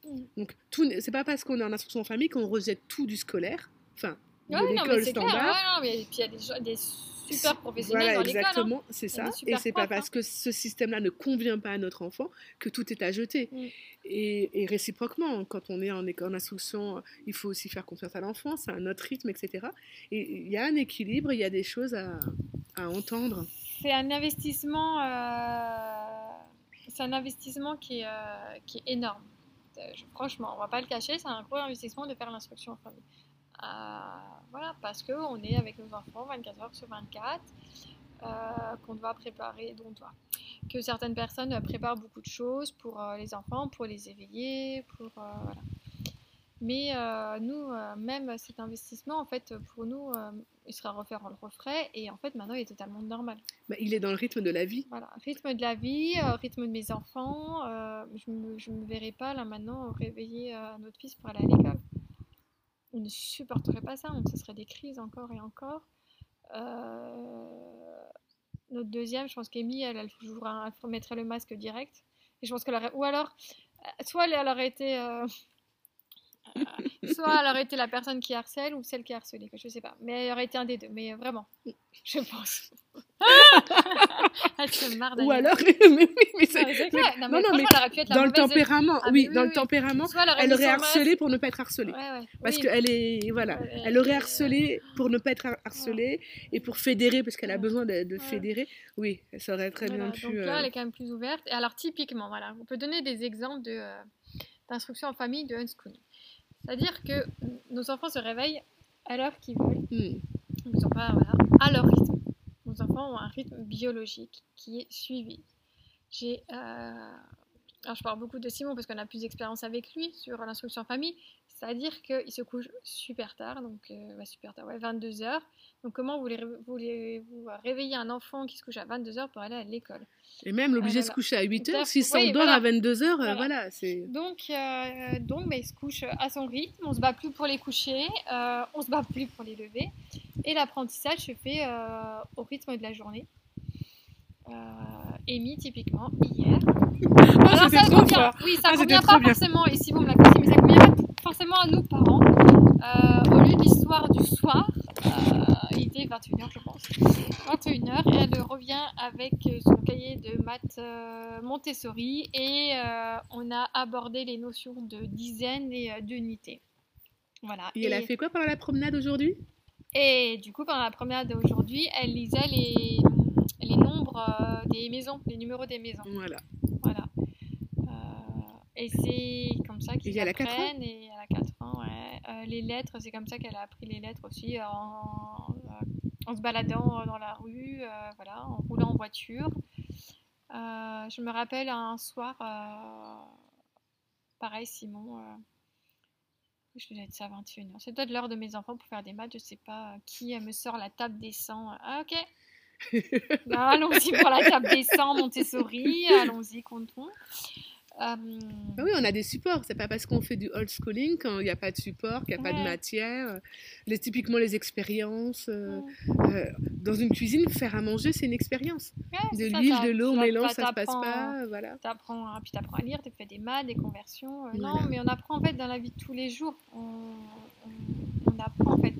Mm. Donc, c'est pas parce qu'on est en instruction en famille qu'on rejette tout du scolaire, enfin, de Ouais, non, mais l'école c'est clair, ouais, standard. non, mais puis il y a des super professionnels Voilà, dans l'école. hein. exactement, c'est ça. Et c'est pas hein. parce que ce système-là ne convient pas à notre enfant que tout est à jeter. Mm. Et, et réciproquement, quand on est en, école- en instruction, il faut aussi faire confiance à l'enfant, c'est un autre rythme, etc. Et il y a un équilibre, il y a des choses à, à entendre. C'est un investissement, euh, c'est un investissement qui est, euh, qui est énorme. Euh, je- franchement, on va pas le cacher, c'est un gros investissement de faire l'instruction en famille. Voilà, parce que on est avec nos enfants 24 heures sur 24, euh, qu'on doit préparer, dont on doit, que certaines personnes préparent beaucoup de choses pour euh, les enfants, pour les éveiller, pour euh, voilà. Mais euh, nous, euh, même cet investissement, en fait, pour nous, euh, il sera refait, on le referait. Et en fait, maintenant, il est totalement normal. Bah, il est dans le rythme de la vie. Voilà, rythme de la vie, rythme de mes enfants. je ne me, verrai pas là maintenant réveiller notre fils pour aller à l'école. On ne supporterait pas ça, on ce serait des crises encore et encore. Euh, notre deuxième, je pense qu'Amy, elle, elle, mettrait le masque direct. Et je pense qu'elle ou alors, euh, soit elle, aurait été, euh, soit elle aurait été la personne qui harcèle ou celle qui harcelée, je sais pas. Mais elle aurait été un des deux, mais vraiment, je pense. elle se marre Ou alors, mais oui, mais c'est- Ah. Non, mais non, mais elle aurait pu être la dans le tempérament, Ah, oui, dans oui, le tempérament, Soit elle aurait elle harcelé pour ne pas être harcelée. Ouais, ouais. Parce Oui. qu'elle est, voilà, Ouais, elle aurait harcelé pour ne pas être har- harcelée et pour fédérer, parce qu'elle a besoin de, de Ouais. fédérer. Oui, ça aurait très Voilà, bien pu. Donc là, euh, elle est quand même plus ouverte. Et alors, typiquement, voilà, on peut donner des exemples de, euh, d'instruction en famille de unschooling. C'est-à-dire que nos enfants se réveillent à l'heure qu'ils veulent. hmm. Ils sont pas voilà, à leur rythme. Nos enfants ont un rythme biologique qui est suivi. J'ai, euh, alors je parle beaucoup de Simon parce qu'on a plus d'expérience avec lui sur l'instruction en famille. C'est-à-dire qu'il se couche super tard, donc euh, ouais, super tard, ouais, 22 heures. Donc comment voulez-vous voulez réveiller un enfant qui se couche à 22 heures pour aller à l'école? Et même l'obliger Ah, de se coucher à 8 heures, Exact. s'il Oui, s'endort à 22 heures, Voilà. voilà, c'est. Donc, euh, donc bah, il se couche à son rythme, on se bat plus pour les coucher, euh, on se bat plus pour les lever. Et l'apprentissage se fait euh, au rythme de la journée. Euh, Amy, typiquement, hier. Ah, Alors, ça trop convient, oui, ça Ah, convient pas forcément, et si vous me la mais ça convient pas forcément à nous, parents. Euh, au lieu de l'histoire du soir, euh, il était 21h, je pense. 21h, et elle revient avec son cahier de maths euh, Montessori, et euh, on a abordé les notions de dizaines et d'unités. Voilà. Et elle a fait quoi pendant la promenade aujourd'hui? Et du coup, pendant la promenade d'aujourd'hui, elle lisait les, les nombres des maisons, les numéros des maisons. Voilà. Voilà. Euh, et c'est comme ça qu'ils apprennent. Et elle a 4 ans, ouais. Euh, les lettres, c'est comme ça qu'elle a appris les lettres aussi en, euh, en se baladant dans la rue, euh, voilà, en roulant en voiture. Euh, je me rappelle un soir, euh, pareil, Simon. euh, je devais être ça à 21h. C'est peut-être l'heure de mes enfants pour faire des maths. Je sais pas euh, qui euh, me sort la table des 100. Ah, ok. Bah, allons-y pour la table des 100, Montessori. Allons-y, comptons. Euh, oui, on a des supports. C'est pas parce qu'on fait du old schooling qu'il n'y a pas de support, qu'il n'y a pas de matière. Les, typiquement, les expériences. euh, ouais. euh, dans une cuisine, faire à manger, c'est une expérience. Ouais, De l'huile, de l'eau, mélange, ça ça se passe pas. Voilà. T'apprends, hein, puis t'apprends à lire, tu fais des maths, des conversions. euh, Voilà. Non, mais on apprend en fait dans la vie de tous les jours. On, on- on apprend en fait.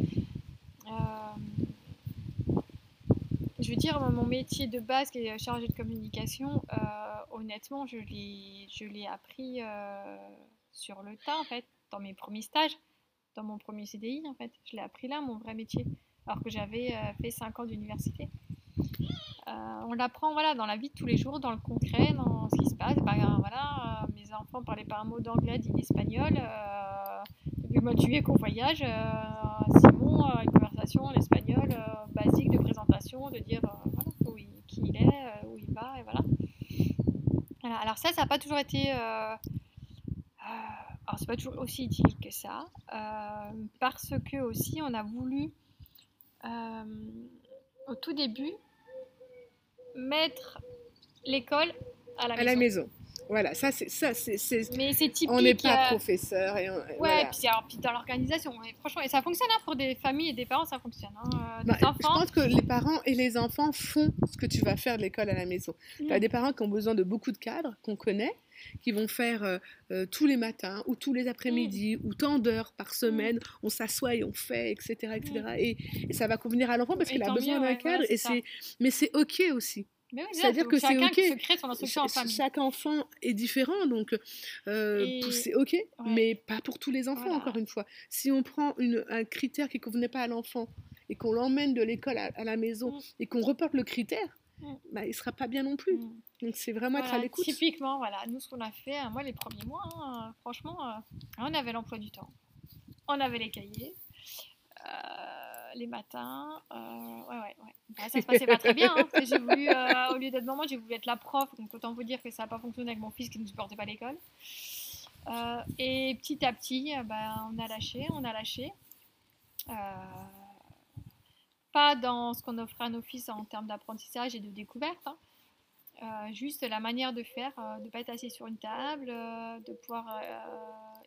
Je veux dire, mon métier de base qui est chargé de communication, euh, honnêtement, je l'ai, je l'ai appris euh, sur le tas en fait, dans mes premiers stages, dans mon premier CDI en fait. Je l'ai appris là, mon vrai métier, alors que j'avais euh, fait 5 ans d'université. On l'apprend voilà, dans la vie de tous les jours, dans le concret, dans ce qui se passe. Euh, voilà, mes enfants parlaient pas un mot d'anglais, d'espagnol. Depuis le mois de juillet qu'on voyage, Simon, conversation en espagnol euh, basique de présentation, de dire euh, voilà, où il, qui il est, euh, où il va, et voilà. Alors ça, ça n'a pas toujours été... alors c'est pas toujours aussi idyllique que ça, parce que aussi on a voulu au tout début mettre l'école à la À maison. la maison. Voilà, ça, c'est. ça c'est, Mais c'est typique. On n'est pas euh, professeur. Et on- Ouais, voilà. puis, alors, puis dans l'organisation, et franchement, et ça fonctionne hein, pour des familles et des parents, ça fonctionne. Hein, euh, Bah, je pense que les parents et les enfants font ce que tu vas faire de l'école à la maison. Tu as Mm. des parents qui ont besoin de beaucoup de cadres qu'on connaît, qui vont faire euh, euh, tous les matins ou tous les après-midi Mm. ou tant d'heures par semaine. On s'assoit et on fait, etc. etc. Et, et ça va convenir à l'enfant parce Et qu'il a besoin d'un ouais, cadre. et c'est, mais c'est OK aussi. Oui, c'est-à-dire que c'est ok. se crée son instruction en famille. Chaque enfant est différent, donc euh, Et- c'est OK, mais pas pour tous les enfants, Voilà. encore une fois. Si on prend une, un critère qui ne convenait pas à l'enfant et qu'on l'emmène de l'école à, à la maison Mm. et qu'on reporte le critère, Mm. bah, il ne sera pas bien non plus. Mm. Donc c'est vraiment être à l'écoute. Typiquement, voilà, nous ce qu'on a fait, moi les premiers mois, hein, franchement, euh, on avait l'emploi du temps, on avait les cahiers, euh, les matins, euh, ouais, ouais, ouais. Bah, ça se passait pas très bien. hein. J'ai voulu, euh, au lieu d'être maman, j'ai voulu être la prof, donc autant vous dire que ça n'a pas fonctionné avec mon fils qui ne supportait pas l'école. Euh, et petit à petit, euh, ben, on a lâché, on a lâché. Euh, pas dans ce qu'on offrait à nos fils en termes d'apprentissage et de découverte, hein. Euh, juste la manière de faire, euh, de ne pas être assis sur une table, euh, de pouvoir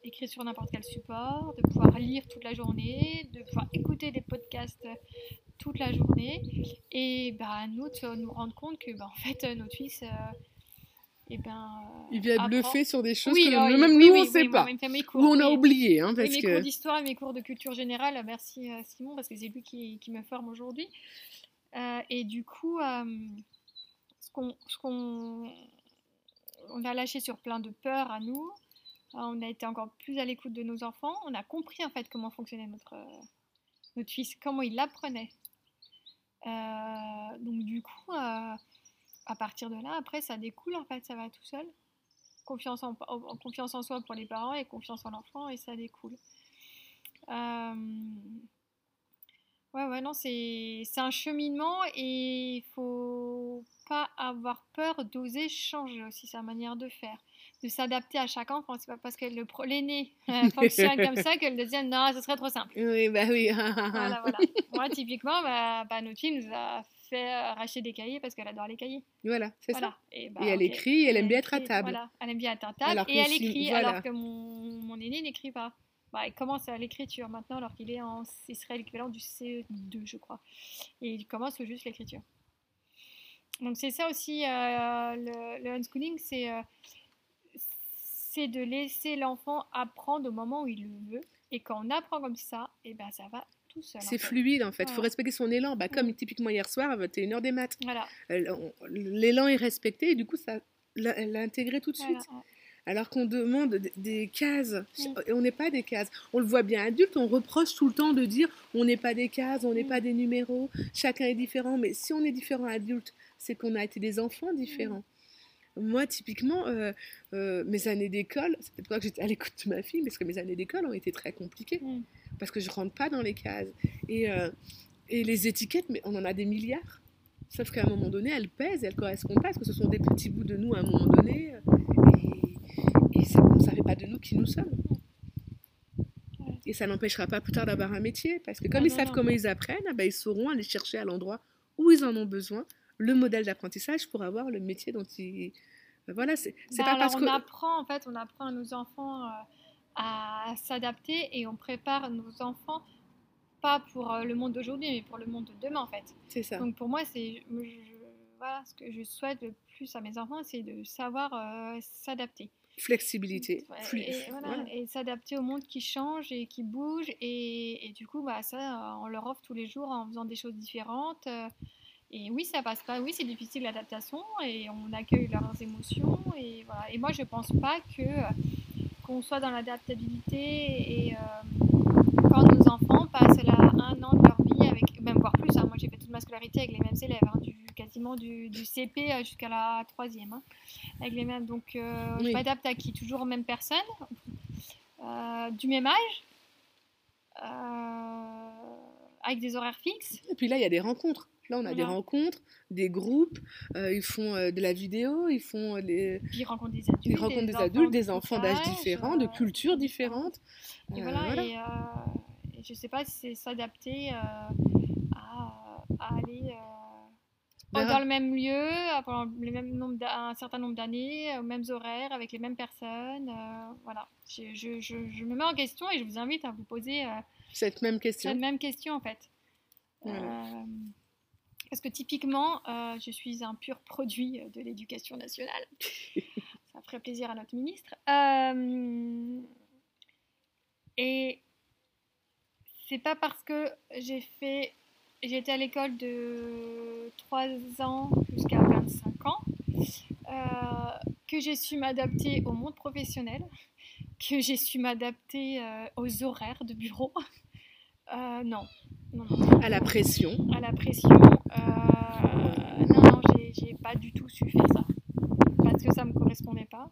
écrire sur n'importe quel support, de pouvoir lire toute la journée, de pouvoir écouter des podcasts toute la journée. Et bah, nous, de nous rendre compte que bah, en fait, notre fils. Eh ben, il vient bluffer sur des choses que même nous, on ne sait pas. Ou on a oublié. Hein, parce mes que... cours d'histoire et mes cours de culture générale, merci Simon, parce que c'est lui qui, qui, me forme aujourd'hui. et du coup, ce qu'on on a lâché sur plein de peurs à nous. On a été encore plus à l'écoute de nos enfants. On a compris en fait comment fonctionnait notre, notre fils, comment il l'apprenait. Euh, donc du coup, euh, à partir de là, après, ça découle en fait, ça va tout seul. Confiance en, confiance en soi pour les parents et confiance en l'enfant et ça découle. Euh, ouais, ouais, non, c'est un cheminement et il faut pas avoir peur d'oser changer aussi sa manière de faire, de s'adapter à chaque enfant. C'est pas parce que l'aîné fonctionne comme ça que le deuxième, non, ce serait trop simple. Oui, bah oui. voilà, voilà. Moi, typiquement, bah, bah, notre fille nous a fait racheter des cahiers parce qu'elle adore les cahiers. Voilà, c'est ça. Et, bah, et elle écrit, elle, aime bien être à table. Voilà, elle aime bien être à table et elle écrit, alors que mon, mon aîné n'écrit pas. Bah, il commence à l'écriture maintenant alors qu'il est en, ce serait l'équivalent du CE2 je crois. Et il commence juste l'écriture. Donc c'est ça aussi, euh, le, le, unschooling, c'est euh, c'est de laisser l'enfant apprendre au moment où il le veut. Et quand on apprend comme ça, et eh ben ça va tout seul. C'est fluide en fait, il faut respecter son élan. Bah, comme mm. typiquement hier soir à 21h des maths. Voilà. L'élan est respecté et du coup, ça l'a intégré tout de suite. Alors qu'on demande des cases, mm. et on n'est pas des cases. On le voit bien adulte, on reproche tout le temps de dire on n'est pas des cases, on n'est mm. pas des numéros, chacun est différent. Mais si on est différent adulte, c'est qu'on a été des enfants différents. Moi, typiquement, euh, euh, mes années d'école, c'est peut-être pas que j'étais à l'écoute de ma fille, mais parce que mes années d'école ont été très compliquées, mm. parce que je rentre pas dans les cases. Et, euh, et les étiquettes, mais on en a des milliards. Sauf qu'à un moment donné, elles pèsent, elles correspondent pas, parce que ce sont des petits bouts de nous à un moment donné, et, et ça ne fait pas de nous qui nous sommes. Et ça n'empêchera pas plus tard d'avoir un métier, parce que comme ils savent comment ils apprennent, ah ben, ils sauront aller chercher à l'endroit où ils en ont besoin le modèle d'apprentissage pour avoir le métier dont ils. Euh, voilà, c'est bah pas parce on apprend, en fait, on apprend à nos enfants euh, à s'adapter et on prépare nos enfants pas pour euh, le monde d'aujourd'hui, mais pour le monde de demain, en fait. C'est ça. Donc pour moi, c'est. Voilà, ce que je souhaite le plus à mes enfants, c'est de savoir s'adapter flexibilité. et, s'adapter au monde qui change et qui bouge. Et, et, du coup, bah, ça, on leur offre tous les jours en faisant des choses différentes. Et oui, ça passe pas. Oui, c'est difficile l'adaptation et on accueille leurs émotions. Et, voilà. et moi, je pense pas que qu'on soit dans l'adaptabilité et euh, quand nos enfants passent là un an de leur vie avec, même voire plus. Hein. moi, j'ai fait toute ma scolarité avec les mêmes élèves, hein, du, quasiment du, du CP euh, jusqu'à la troisième, hein, avec les mêmes. Donc, euh, je m'adapte à qui? Toujours aux mêmes personnes, du même âge? avec des horaires fixes? Et puis là, il y a des rencontres. Là, on a des rencontres, des groupes, euh, ils font euh, de la vidéo, ils font des... Ils rencontrent des adultes, ils rencontrent des, adultes, des enfants d'âge différents, de cultures différentes. Et voilà, Et, je ne sais pas si c'est s'adapter à, aller dans le même lieu, pendant les mêmes nombre un certain nombre d'années, aux mêmes horaires, avec les mêmes personnes. voilà, je, je, je, me mets en question et je vous invite à vous poser cette même question. Cette même question en fait. Parce que typiquement, euh, je suis un pur produit de l'éducation nationale. Ça ferait plaisir à notre ministre. Euh, et c'est pas parce que j'ai fait. J'ai été à l'école de 3 ans jusqu'à 25 ans euh, que j'ai su m'adapter au monde professionnel, que j'ai su m'adapter aux horaires de bureau. Non, à la pression. À la pression. Euh, non, non, j'ai pas du tout su faire ça. Parce que ça me correspondait pas.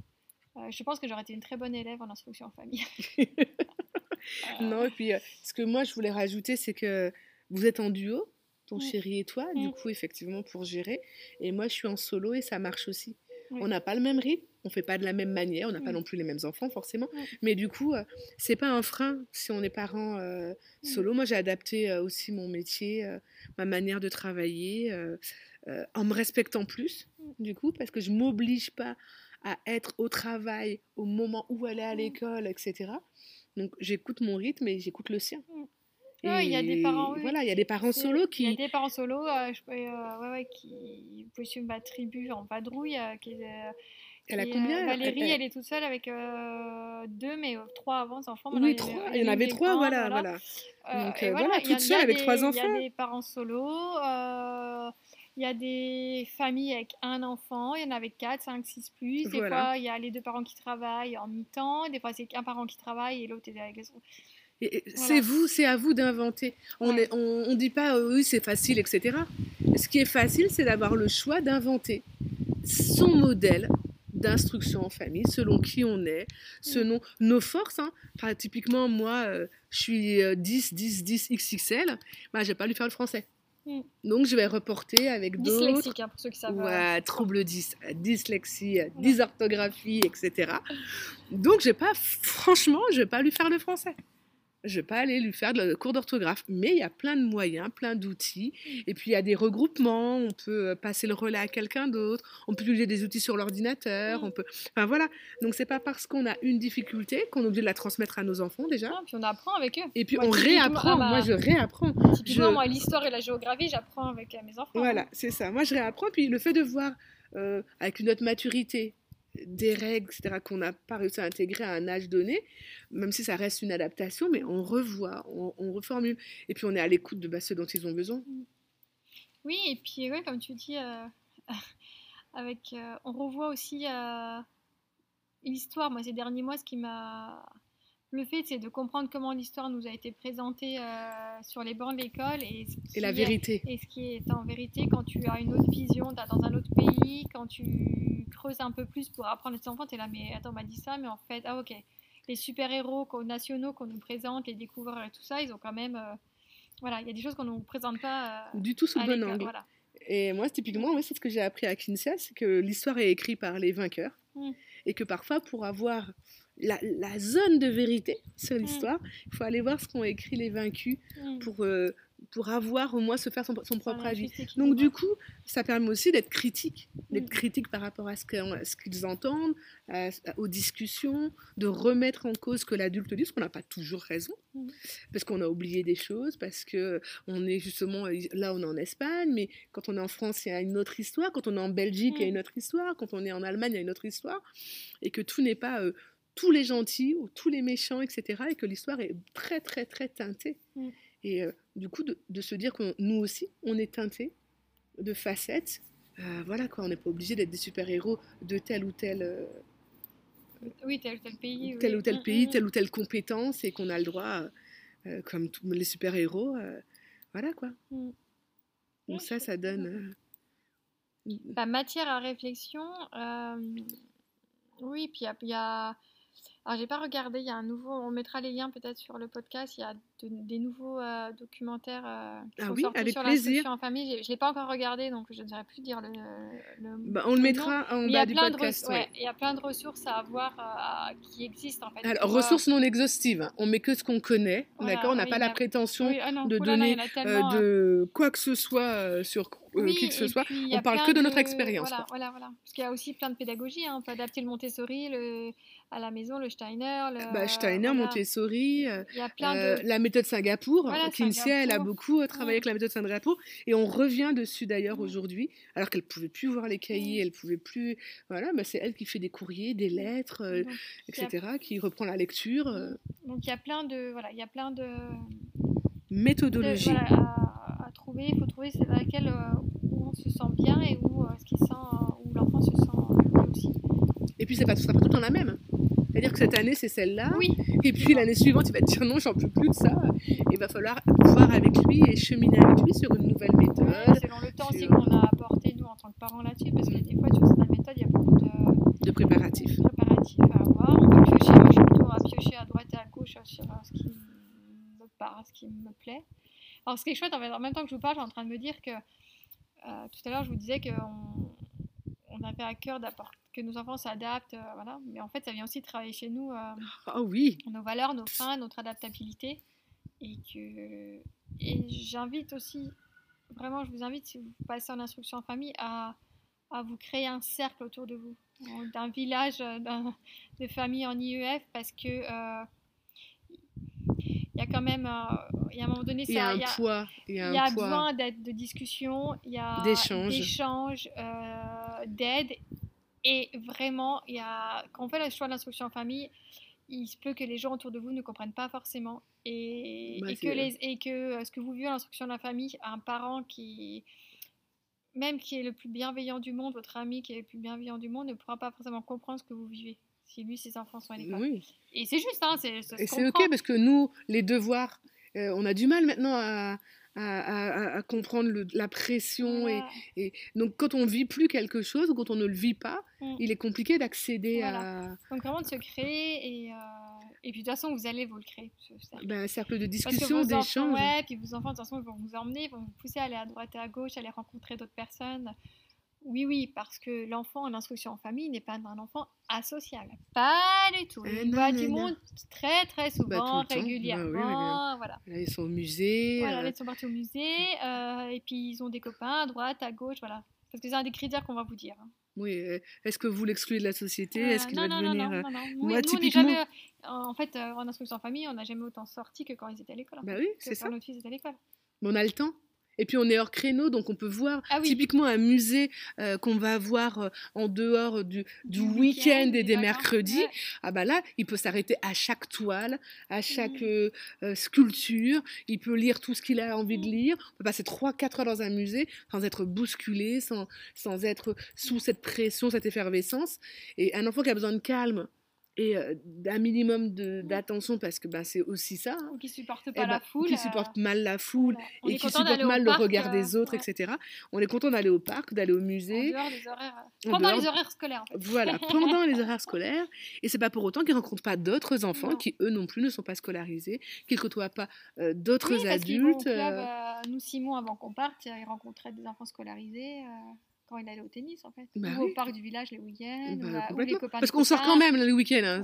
Euh, je pense que j'aurais été une très bonne élève en instruction en famille. non, et puis euh, ce que moi je voulais rajouter, c'est que vous êtes en duo, ton chéri et toi, du coup, effectivement, pour gérer. Et moi, je suis en solo et ça marche aussi. On n'a pas le même rythme, on fait pas de la même manière, on n'a pas non plus les mêmes enfants forcément. Mais du coup, euh, c'est pas un frein si on est parent euh, solo. Moi, j'ai adapté euh, aussi mon métier, euh, ma manière de travailler, en me respectant plus, du coup, parce que je m'oblige pas à être au travail au moment où elle est à l'école, etc. Donc, j'écoute mon rythme et j'écoute le sien. Mm. Ouais, il y a des parents, oui, voilà, il y a des parents C'est- solos Il y a qui, des parents solos, euh, je, euh, ouais, qui vous pouvez suivre ma tribu en vadrouille. euh, qui, euh, elle a qui, euh, combien elle- Valérie, elle- elle, est toute seule avec euh, deux, mais euh, trois avant enfants. Oui, trois. Il y en avait trois, voilà, voilà. Donc, euh, voilà, il y a- toute y seule avec des- trois Il y enfants. a des parents solos, euh, il y a des familles avec un enfant, il y en a avec quatre, cinq, six plus. Des Voilà. fois, il y a les deux parents qui travaillent en mi-temps, des fois, c'est qu'un parent qui travaille et l'autre est avec les autres. Voilà. C'est vous, c'est à vous d'inventer. On Ouais. est- on, on dit pas euh, oui c'est facile, etc. Ce qui est facile, c'est d'avoir le choix d'inventer son modèle d'instruction en famille, selon qui on est, selon nos forces. hein. Enfin, typiquement, moi, euh, je suis euh, 10, 10, 10 XXL, bah, je vais pas lui faire le français. Mm. Donc, je vais reporter avec d'autres. Dyslexique, hein, pour ceux qui savent. euh, Ouais, trouble 10, dyslexie, dysorthographie, etc. Donc, pas, franchement, je vais pas lui faire le français. Je vais pas aller lui faire le cours d'orthographe. Mais il y a plein de moyens, plein d'outils. Et puis, il y a des regroupements. On peut euh, passer le relais à quelqu'un d'autre. On peut utiliser des outils sur l'ordinateur. Mm. On peut... Enfin, voilà. Donc, c'est pas parce qu'on a une difficulté qu'on est obligé de la transmettre à nos enfants, déjà. Ah, puis on apprend avec eux. Et puis, Moi, on réapprend. ah bah, Moi, je réapprends. Typiquement, Je- moi, l'histoire et la géographie, j'apprends avec euh, mes enfants. Voilà, c'est ça. Moi, je réapprends. Puis le fait de voir, euh, avec une autre maturité, des règles, etc., qu'on n'a pas réussi à intégrer à un âge donné, même si ça reste une adaptation, mais on revoit, on, reformule. Et puis on est à l'écoute de bah, ce dont ils ont besoin. Oui, et puis, comme tu dis, euh, avec, euh, on revoit aussi euh, l'histoire. Moi, ces derniers mois, ce qui m'a. Le fait, c'est de comprendre comment l'histoire nous a été présentée euh, sur les bancs de l'école et, la est- vérité. Et ce qui est en vérité, quand tu as une autre vision, t'as dans un autre pays, quand tu creuses un peu plus pour apprendre à tes enfants, tu es là, mais attends, on m'a dit ça, mais en fait, ah ok. Les super-héros nationaux qu'on nous présente, les découvreurs et tout ça, ils ont quand même. euh, voilà, il y a des choses qu'on ne nous présente pas. euh, Du tout sous le bon angle. Voilà. Et moi, typiquement, c'est ce que j'ai appris à Kinsey, c'est que l'histoire est écrite par les vainqueurs. Mm. Et que parfois, pour avoir la, la zone de vérité sur l'histoire, il faut aller voir ce qu'ont écrit les vaincus Mm. pour, euh, pour avoir au moins se faire son, son propre avis. Donc du coup, ça permet aussi d'être critique, d'être Mm. critique par rapport à ce qu'ils entendent, à- aux discussions, de remettre en cause ce que l'adulte dit, parce qu'on n'a pas toujours raison, Mm. parce qu'on a oublié des choses, parce que on est justement là, on est en Espagne, mais quand on est en France, il y a une autre histoire, quand on est en Belgique, il y a Mm. une autre histoire, quand on est en Allemagne, il y a une autre histoire, et que tout n'est pas euh, tous les gentils ou tous les méchants, etc., et que l'histoire est très très très teintée. Mm. Et euh, du coup, de, de se dire que nous aussi, on est teinté de facettes. Euh, voilà quoi, on n'est pas obligé d'être des super-héros de tel ou tel, euh, Oui, tel ou tel pays. tel oui. ou tel Mm, pays, mm, telle ou telle compétence et qu'on a le droit, comme tous les super-héros, voilà quoi. mm. Donc Oui, ça, ça donne... Bah, matière à réflexion. Oui, puis il y a- Alors, j'ai pas regardé, il y a un nouveau. On mettra les liens peut-être sur le podcast. Il y a de- des nouveaux euh, documentaires euh, qui Ah sont oui, sortis avec sur plaisir. en famille. Je l'ai pas encore regardé, donc je ne saurais plus dire le. le- bah, on le nom. mettra en y a bas du plein de podcast. ouais. ouais, il y a plein de ressources à avoir euh, qui existent en fait. Alors, pour, euh, ressources non exhaustives, hein. on met que ce qu'on connaît, Voilà, d'accord? On n'a oui, pas la prétention oui, ah non, de oulala, y donner en tellement, hein. de quoi que ce soit sur Oui, qui que ce soit. puis, On parle que de notre expérience, Voilà, voilà, voilà. Parce qu'il y a aussi plein de pédagogie. hein. On peut adapter le Montessori le... à la maison, le Steiner. Le... Bah, Steiner, voilà. Montessori, Il y a plein de. la méthode Singapour. Voilà, elle a beaucoup euh, travaillé avec la méthode Singapour. Et on revient dessus d'ailleurs aujourd'hui, alors qu'elle pouvait plus voir les cahiers, elle pouvait plus. Voilà, bah, c'est elle qui fait des courriers, des lettres, euh, Donc, a- etc., qui reprend la lecture. euh, Donc il y a plein de. Voilà, il y a plein de. de- méthodologie. voilà, à, à trouver. Il faut trouver celle dans laquelle euh, où on se sent bien et où, ce qui sent, où l'enfant se sent lui aussi. Et puis, c'est pas, sera pas tout le temps la même. C'est-à-dire que cette année, c'est celle-là. Oui, Et puis l'année suivante, il va te dire non, j'en peux plus de ça. Il va falloir voir avec lui et cheminer avec lui sur une nouvelle méthode. Ouais, selon le temps aussi qu'on a apporté nous en tant que parents là-dessus, parce que des fois sur certaines méthodes, il y a beaucoup de. de préparatifs. préparatifs à avoir. On va piocher, moi je suis plutôt à piocher à droite et à gauche euh, sur euh, ce qui me parle, ce qui me plaît. Alors ce qui est chouette, en même temps que je vous parle, je suis en train de me dire que euh, tout à l'heure je vous disais qu'on on avait à cœur que nos enfants s'adaptent, euh, voilà. Mais en fait, ça vient aussi travailler chez nous. ah oui. Nos valeurs, nos fins, notre adaptabilité. Et que et j'invite aussi, vraiment, je vous invite, si vous passez en instruction en famille, à, à vous créer un cercle autour de vous, d'un village de famille en IEF, parce que il y a quand même, il y a un moment donné, il y a un poids, il y a, besoin de discussion, il y a d'échanges, d'aide, et vraiment, il y a, quand on fait le choix de l'instruction en famille, il se peut que les gens autour de vous ne comprennent pas forcément, et, bah, et que, les, et que ce que vous vivez à l'instruction de la famille, un parent qui même qui est le plus bienveillant du monde, votre ami qui est le plus bienveillant du monde, ne pourra pas forcément comprendre ce que vous vivez si lui, ses enfants sont à l'école. Oui. Et c'est juste, hein, c'est. Et c'est ok parce que nous, les devoirs, euh, on a du mal maintenant à, à, à, comprendre la pression. Et, et, donc, quand on vit plus quelque chose ou quand on ne le vit pas, mm. il est compliqué d'accéder à. Donc, vraiment de se créer et. Euh, et puis de toute façon, vous allez vous le créer. Ben, un cercle de discussion, d'échange. Ouais, puis vos enfants, de toute façon, ils vont vous emmener, ils vont vous pousser à aller à droite et à gauche, à aller rencontrer d'autres personnes. Oui, oui, parce que l'enfant en instruction en famille n'est pas un enfant asocial. Pas du tout. Il voit du monde très, très bah, souvent, bah, régulièrement. voilà. ils sont au musée. Voilà, euh. ils sont partis au musée. Euh, et puis, ils ont des copains à droite, à gauche, voilà. Parce que c'est un des critères qu'on va vous dire. Hein. Oui, euh, est-ce que vous l'excluez de la société? Est-ce qu'il va non, devenir... Non, non. Moi, typiquement... Jamais, en fait, en instruction en famille, on n'a jamais autant sorti que quand ils étaient à l'école. Bah oui, c'est ça. Quand notre fils était à l'école. Mais on a le temps. Et puis on est hors créneau, donc on peut voir ah typiquement un musée euh, qu'on va voir euh, en dehors du, du, week-end et des mercredis. Ah bah là, il peut s'arrêter à chaque toile, à chaque mmh. euh, sculpture. Il peut lire tout ce qu'il a envie de lire. On peut passer 3-4 heures dans un musée sans être bousculé, sans, sans être sous cette pression, cette effervescence. Et un enfant qui a besoin de calme, et d'un minimum d'attention parce que ben, c'est aussi ça. Hein. Ou qui supporte pas la ben, foule. Qui supporte mal la foule et qui supporte mal le regard des autres, etc. On est content d'aller au parc, d'aller au musée. En dehors des horaires. Pendant les horaires scolaires. Voilà, pendant les horaires scolaires. Et c'est pas pour autant qu'ils rencontrent pas d'autres enfants qui eux non plus ne sont pas scolarisés, qu'ils côtoient pas d'autres oui, adultes. nous Simon avant qu'on parte, ils rencontraient des enfants scolarisés quand il allait au tennis en fait. Bah ou au parc du village les week-ends. Bah, ou, les copains Parce qu'on sort quand même le week-end. Hein.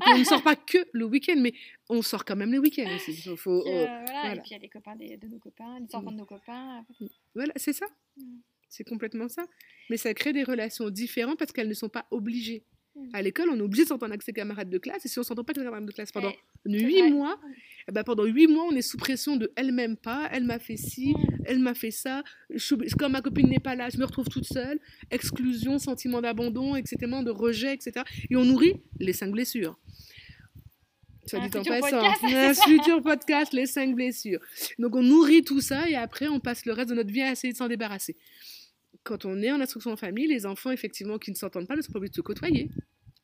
Qu'on ne sort pas que le week-end, mais on sort quand même les week-ends aussi. Faut, euh, voilà. Et puis il y a les copains de nos copains, les enfants de nos copains. Mm. Voilà, c'est ça. Mm. C'est complètement ça. Mais ça crée des relations différentes parce qu'elles ne sont pas obligées. Mm. À l'école, on est obligé de s'entendre avec ses camarades de classe. Et si on ne s'entend pas avec ses camarades de classe pendant huit mois, eh ben pendant huit mois, on est sous pression de elle m'aime pas, elle m'a fait ci, mm. Elle m'a fait ça. Je, comme ma copine n'est pas là, je me retrouve toute seule. Exclusion, sentiment d'abandon, etc., de rejet, etc. Et on nourrit les cinq blessures. Soit dit en passant, un futur podcast, les cinq blessures. Donc on nourrit tout ça et après on passe le reste de notre vie à essayer de s'en débarrasser quand on est en instruction en famille, les enfants, effectivement, qui ne s'entendent pas, ne sont pas obligés de se côtoyer.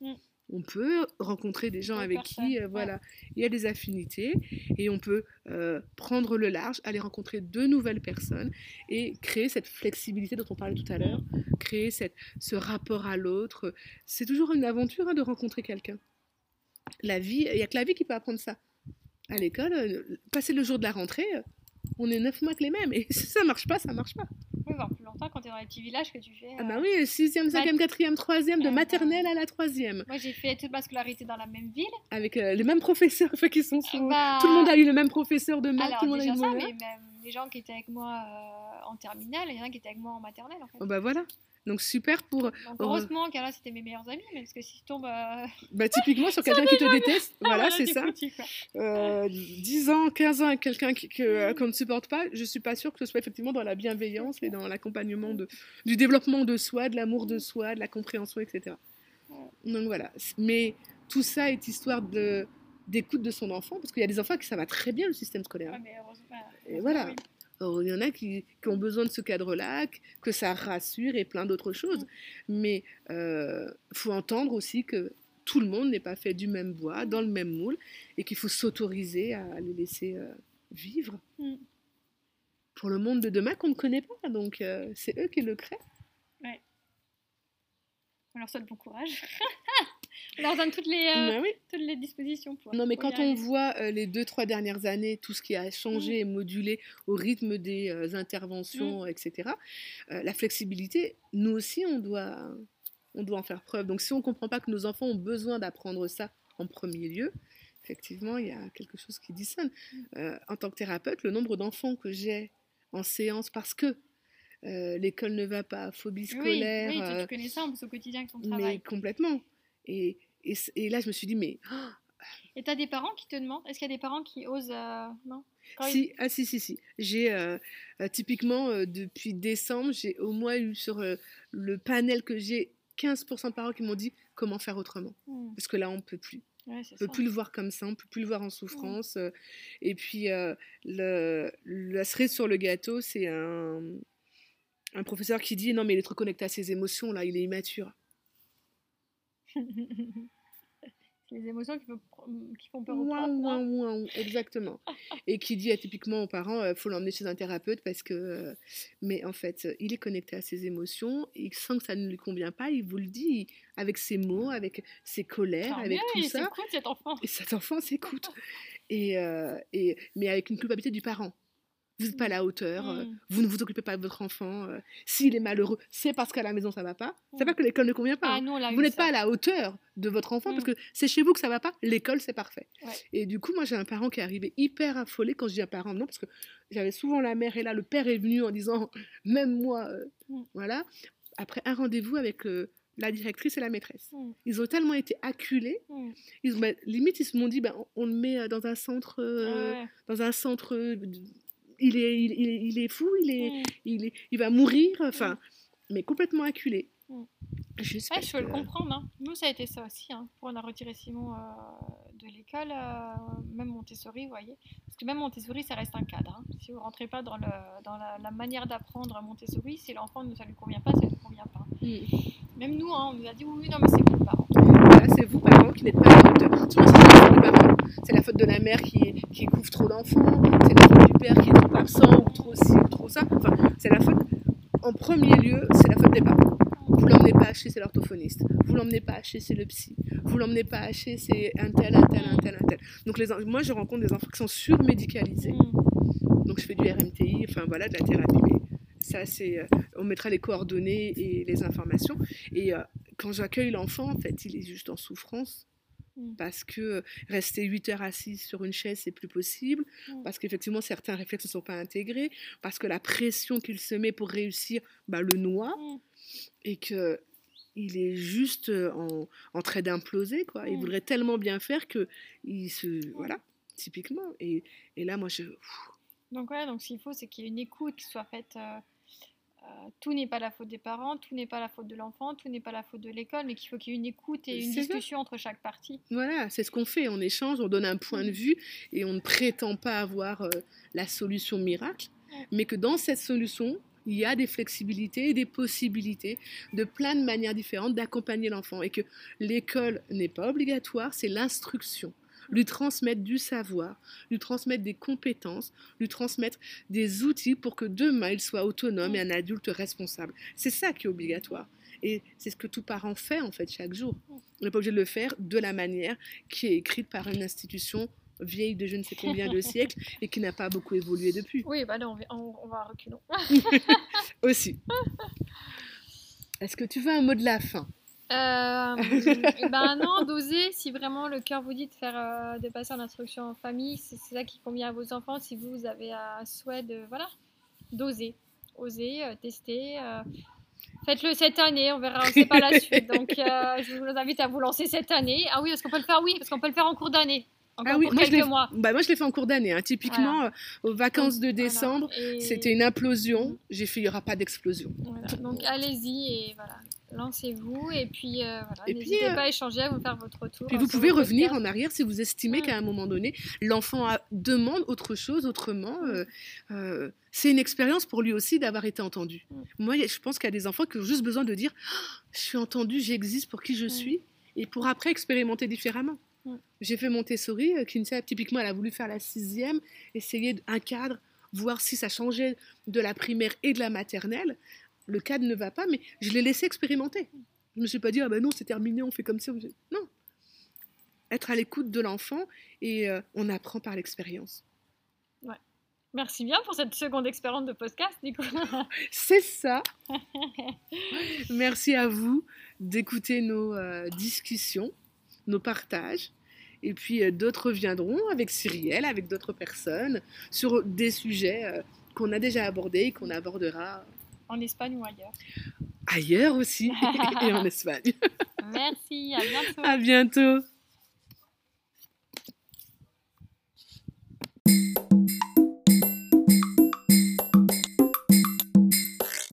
Mm. On peut rencontrer des gens avec qui, euh, voilà, il y a des affinités et on peut euh, prendre le large, aller rencontrer de nouvelles personnes et créer cette flexibilité dont on parlait tout à l'heure, créer cette, ce rapport à l'autre. C'est toujours une aventure hein, de rencontrer quelqu'un. La vie, il n'y a que la vie qui peut apprendre ça. À l'école, euh, passer le jour de la rentrée, on est neuf mois que les mêmes. Et si ça marche pas, ça marche pas. Oui, voir plus longtemps quand tu es dans les petits villages que tu fais. Ah bah oui, 6e, 5e, 4e, 3e, de maternelle à la 3e. Moi, j'ai fait toute ma scolarité dans la même ville. Avec euh, les mêmes professeurs qui sont bah, Tout le monde a eu le même professeur de maths. Alors, tout le monde déjà a eu ça, mais même les gens qui étaient avec moi euh, en terminale, il y en a qui étaient avec moi en maternelle. En fait. Oh bah voilà. Donc super pour. heureusement car là c'était mes meilleurs amis, parce que si tu tombes. Euh, bah typiquement sur quelqu'un qui te déteste, voilà, c'est ça. Euh, 10 ans, 15 ans avec quelqu'un euh, qu'on ne supporte pas, je suis pas sûre que ce soit effectivement dans la bienveillance et dans l'accompagnement de, du développement de soi, de l'amour de soi, de la compréhension, etc. Donc voilà. Mais tout ça est histoire de d'écoute de son enfant, parce qu'il y a des enfants qui ça va très bien le système scolaire. mais heureusement, et voilà il y en a qui, ont besoin de ce cadre-là, que ça rassure et plein d'autres choses. Mais il euh, faut entendre aussi que tout le monde n'est pas fait du même bois, dans le même moule, et qu'il faut s'autoriser à les laisser euh, vivre. Mm. Pour le monde de demain qu'on ne connaît pas, donc euh, c'est eux qui le créent. Ouais. On leur souhaite bon courage. On leur donne toutes les, euh, Bah oui. toutes les dispositions pour. Non, mais pour quand on voit euh, les deux, trois dernières années, tout ce qui a changé Mm. et modulé au rythme des euh, interventions, etc., euh, la flexibilité, nous aussi, on doit, on doit en faire preuve. Donc, si on ne comprend pas que nos enfants ont besoin d'apprendre ça en premier lieu, effectivement, il y a quelque chose qui dissonne. Euh, en tant que thérapeute, le nombre d'enfants que j'ai en séance parce que euh, l'école ne va pas, phobie Oui, scolaire, oui, toi, euh, tu connais ça en plus au quotidien avec ton mais travail. complètement. Et, et, c- et là, je me suis dit, mais Et t'as des parents qui te demandent? Est-ce qu'il y a des parents qui osent. euh, Non? Si, ah si, si, si. J'ai euh, euh, typiquement euh, depuis décembre, j'ai au moins eu sur euh, le panel que j'ai 15% de parents qui m'ont dit comment faire autrement. Hmm, Parce que là, on peut plus. Ouais, On peut ça. plus le voir comme ça, on peut plus le voir en souffrance. euh, et puis, le, la cerise sur le gâteau, c'est un, un professeur qui dit non, mais il est trop connecté à ses émotions, là, il est immature. C'est les émotions qui, font- qui font peur aux Ouin, profs. ouin, ouin, exactement. Et qui dit euh, typiquement aux parents, il faut l'emmener chez un thérapeute parce que, euh, mais en fait, euh, il est connecté à ses émotions, il sent que ça ne lui convient pas, il vous le dit avec ses mots, avec ses colères, avec tout il ça. s'écoute, cet enfant. Et cet enfant s'écoute. Et, euh, et, mais avec une culpabilité du parent. Vous n'êtes pas à la hauteur, euh, Mm. vous ne vous occupez pas de votre enfant. euh, S'il est malheureux, c'est parce qu'à la maison ça va pas. C'est pas que l'école ne convient pas. Ah, hein. Vous n'êtes pas à la hauteur de votre enfant parce Mm. que c'est chez vous que ça va pas. L'école, c'est parfait. Ouais. Et du coup, moi, j'ai un parent qui est arrivé hyper affolé quand je dis un parent, non, parce que j'avais souvent la mère et là, le père est venu en disant, même moi, euh, Mm. voilà. Après un rendez-vous avec euh, la directrice et la maîtresse. Mm. Ils ont tellement été acculés, Mm. ils, bah, limite, ils se m'ont dit, ben, on, on le met dans un centre, euh, Ouais. dans un centre. Il est, il, il est- il est fou, il est, Mm. il est, il va mourir, enfin, mais complètement acculé. Mm. Juste Ouais, je peux le comprendre. hein. Nous, ça a été ça aussi. Hein. Pour on a retiré Simon euh, de l'école, euh, même Montessori, vous voyez. Parce que même Montessori, ça reste un cadre. hein. Si vous rentrez pas dans, le, dans la, la manière d'apprendre à Montessori, si l'enfant ne ça lui convient pas, ça lui convient pas. Mm. Même nous, hein, on nous a dit oui, non, mais c'est vous, parents. Voilà, c'est vous, parents, qui n'êtes pas à la hauteur. Souvent, c'est la faute des parents. C'est la faute de la mère qui, qui couvre trop d'enfants. C'est la faute du père qui est trop absent ou trop ci ou trop ça. Enfin, c'est la faute, en premier lieu, c'est la faute des parents. Vous l'emmenez pas chez c'est l'orthophoniste. Vous l'emmenez pas chez c'est le psy. Vous l'emmenez pas chez c'est un tel, un tel, un tel, un tel. Donc, les, moi, je rencontre des enfants qui sont surmédicalisés. Mm. Donc, je fais du RMTI, enfin voilà, de la thérapie. Mais ça, c'est. euh, on mettra les coordonnées et les informations. Et euh, quand j'accueille l'enfant, en fait, il est juste en souffrance Mm. parce que rester 8 heures assis sur une chaise, c'est plus possible, Mm. parce qu'effectivement, certains réflexes ne sont pas intégrés, parce que la pression qu'il se met pour réussir bah, le noie, Mm. et que il est juste euh, en, en train d'imploser, quoi. Il voudrait tellement bien faire que il se... Voilà, typiquement. Et, et là, moi, je... Donc ouais, donc ce qu'il faut, c'est qu'il y ait une écoute qui soit faite. euh, euh, tout n'est pas la faute des parents, tout n'est pas la faute de l'enfant, tout n'est pas la faute de l'école, mais qu'il faut qu'il y ait une écoute et une C'est ça. discussion entre chaque partie. Voilà, c'est ce qu'on fait. On échange, on donne un point de vue et on ne prétend pas avoir euh, la solution miracle, mais que dans cette solution, il y a des flexibilités et des possibilités de plein de manières différentes d'accompagner l'enfant et que l'école n'est pas obligatoire, c'est l'instruction. Lui transmettre du savoir, lui transmettre des compétences, lui transmettre des outils pour que demain il soit autonome et un adulte responsable. C'est ça qui est obligatoire. Et c'est ce que tout parent fait en fait chaque jour. On n'est pas obligé de le faire de la manière qui est écrite par une institution vieille de je ne sais combien de siècles et qui n'a pas beaucoup évolué depuis. Oui, bah là, on va, on, on va à reculons. Aussi. Est-ce que tu veux un mot de la fin? Euh, eh ben non, d'oser, si vraiment le cœur vous dit de faire euh, de passer en instruction en famille, c'est ça qui convient à vos enfants. Si vous, avez un souhait de voilà, d'oser, oser, euh, tester. Faites-le cette année, on verra, on sait pas la suite. Donc je vous invite à vous lancer cette année. Ah oui, est-ce qu'on peut le faire Oui, parce qu'on peut le faire en cours d'année. Ah oui, moi je, mois. bah, moi je l'ai fait en cours d'année. hein. Typiquement, euh, aux vacances de Voilà. décembre, Et- c'était une implosion. Mm. J'ai fait, il n'y aura pas d'explosion. Voilà, donc allez-y et voilà, lancez-vous et puis euh, voilà, n'hésitez euh, pas à échanger, à vous faire votre retour. Puis vous sur pouvez revenir en arrière si vous estimez qu'à un moment donné, l'enfant demande autre chose, autrement. euh, c'est une expérience pour lui aussi d'avoir été entendu. Moi, je pense qu'il y a des enfants qui ont juste besoin de dire Ah, Je suis entendu, j'existe pour qui je suis, et pour après expérimenter différemment. Mm. J'ai fait Montessori, Kinsey, typiquement, elle a voulu faire la sixième, essayer un cadre, voir si ça changeait de la primaire et de la maternelle. Le cadre ne va pas, mais je l'ai laissé expérimenter. Je me suis pas dit, ah ben non, c'est terminé, on fait comme ça. Non, être à l'écoute de l'enfant et euh, on apprend par l'expérience. Merci bien pour cette seconde expérience de podcast, Nicolas. C'est ça. Merci à vous d'écouter nos euh, discussions, nos partages. Et puis euh, d'autres viendront avec Cyrielle, avec d'autres personnes, sur des sujets qu'on a déjà abordés et qu'on abordera En Espagne ou ailleurs. ailleurs aussi et en Espagne. Merci, à bientôt. À bientôt.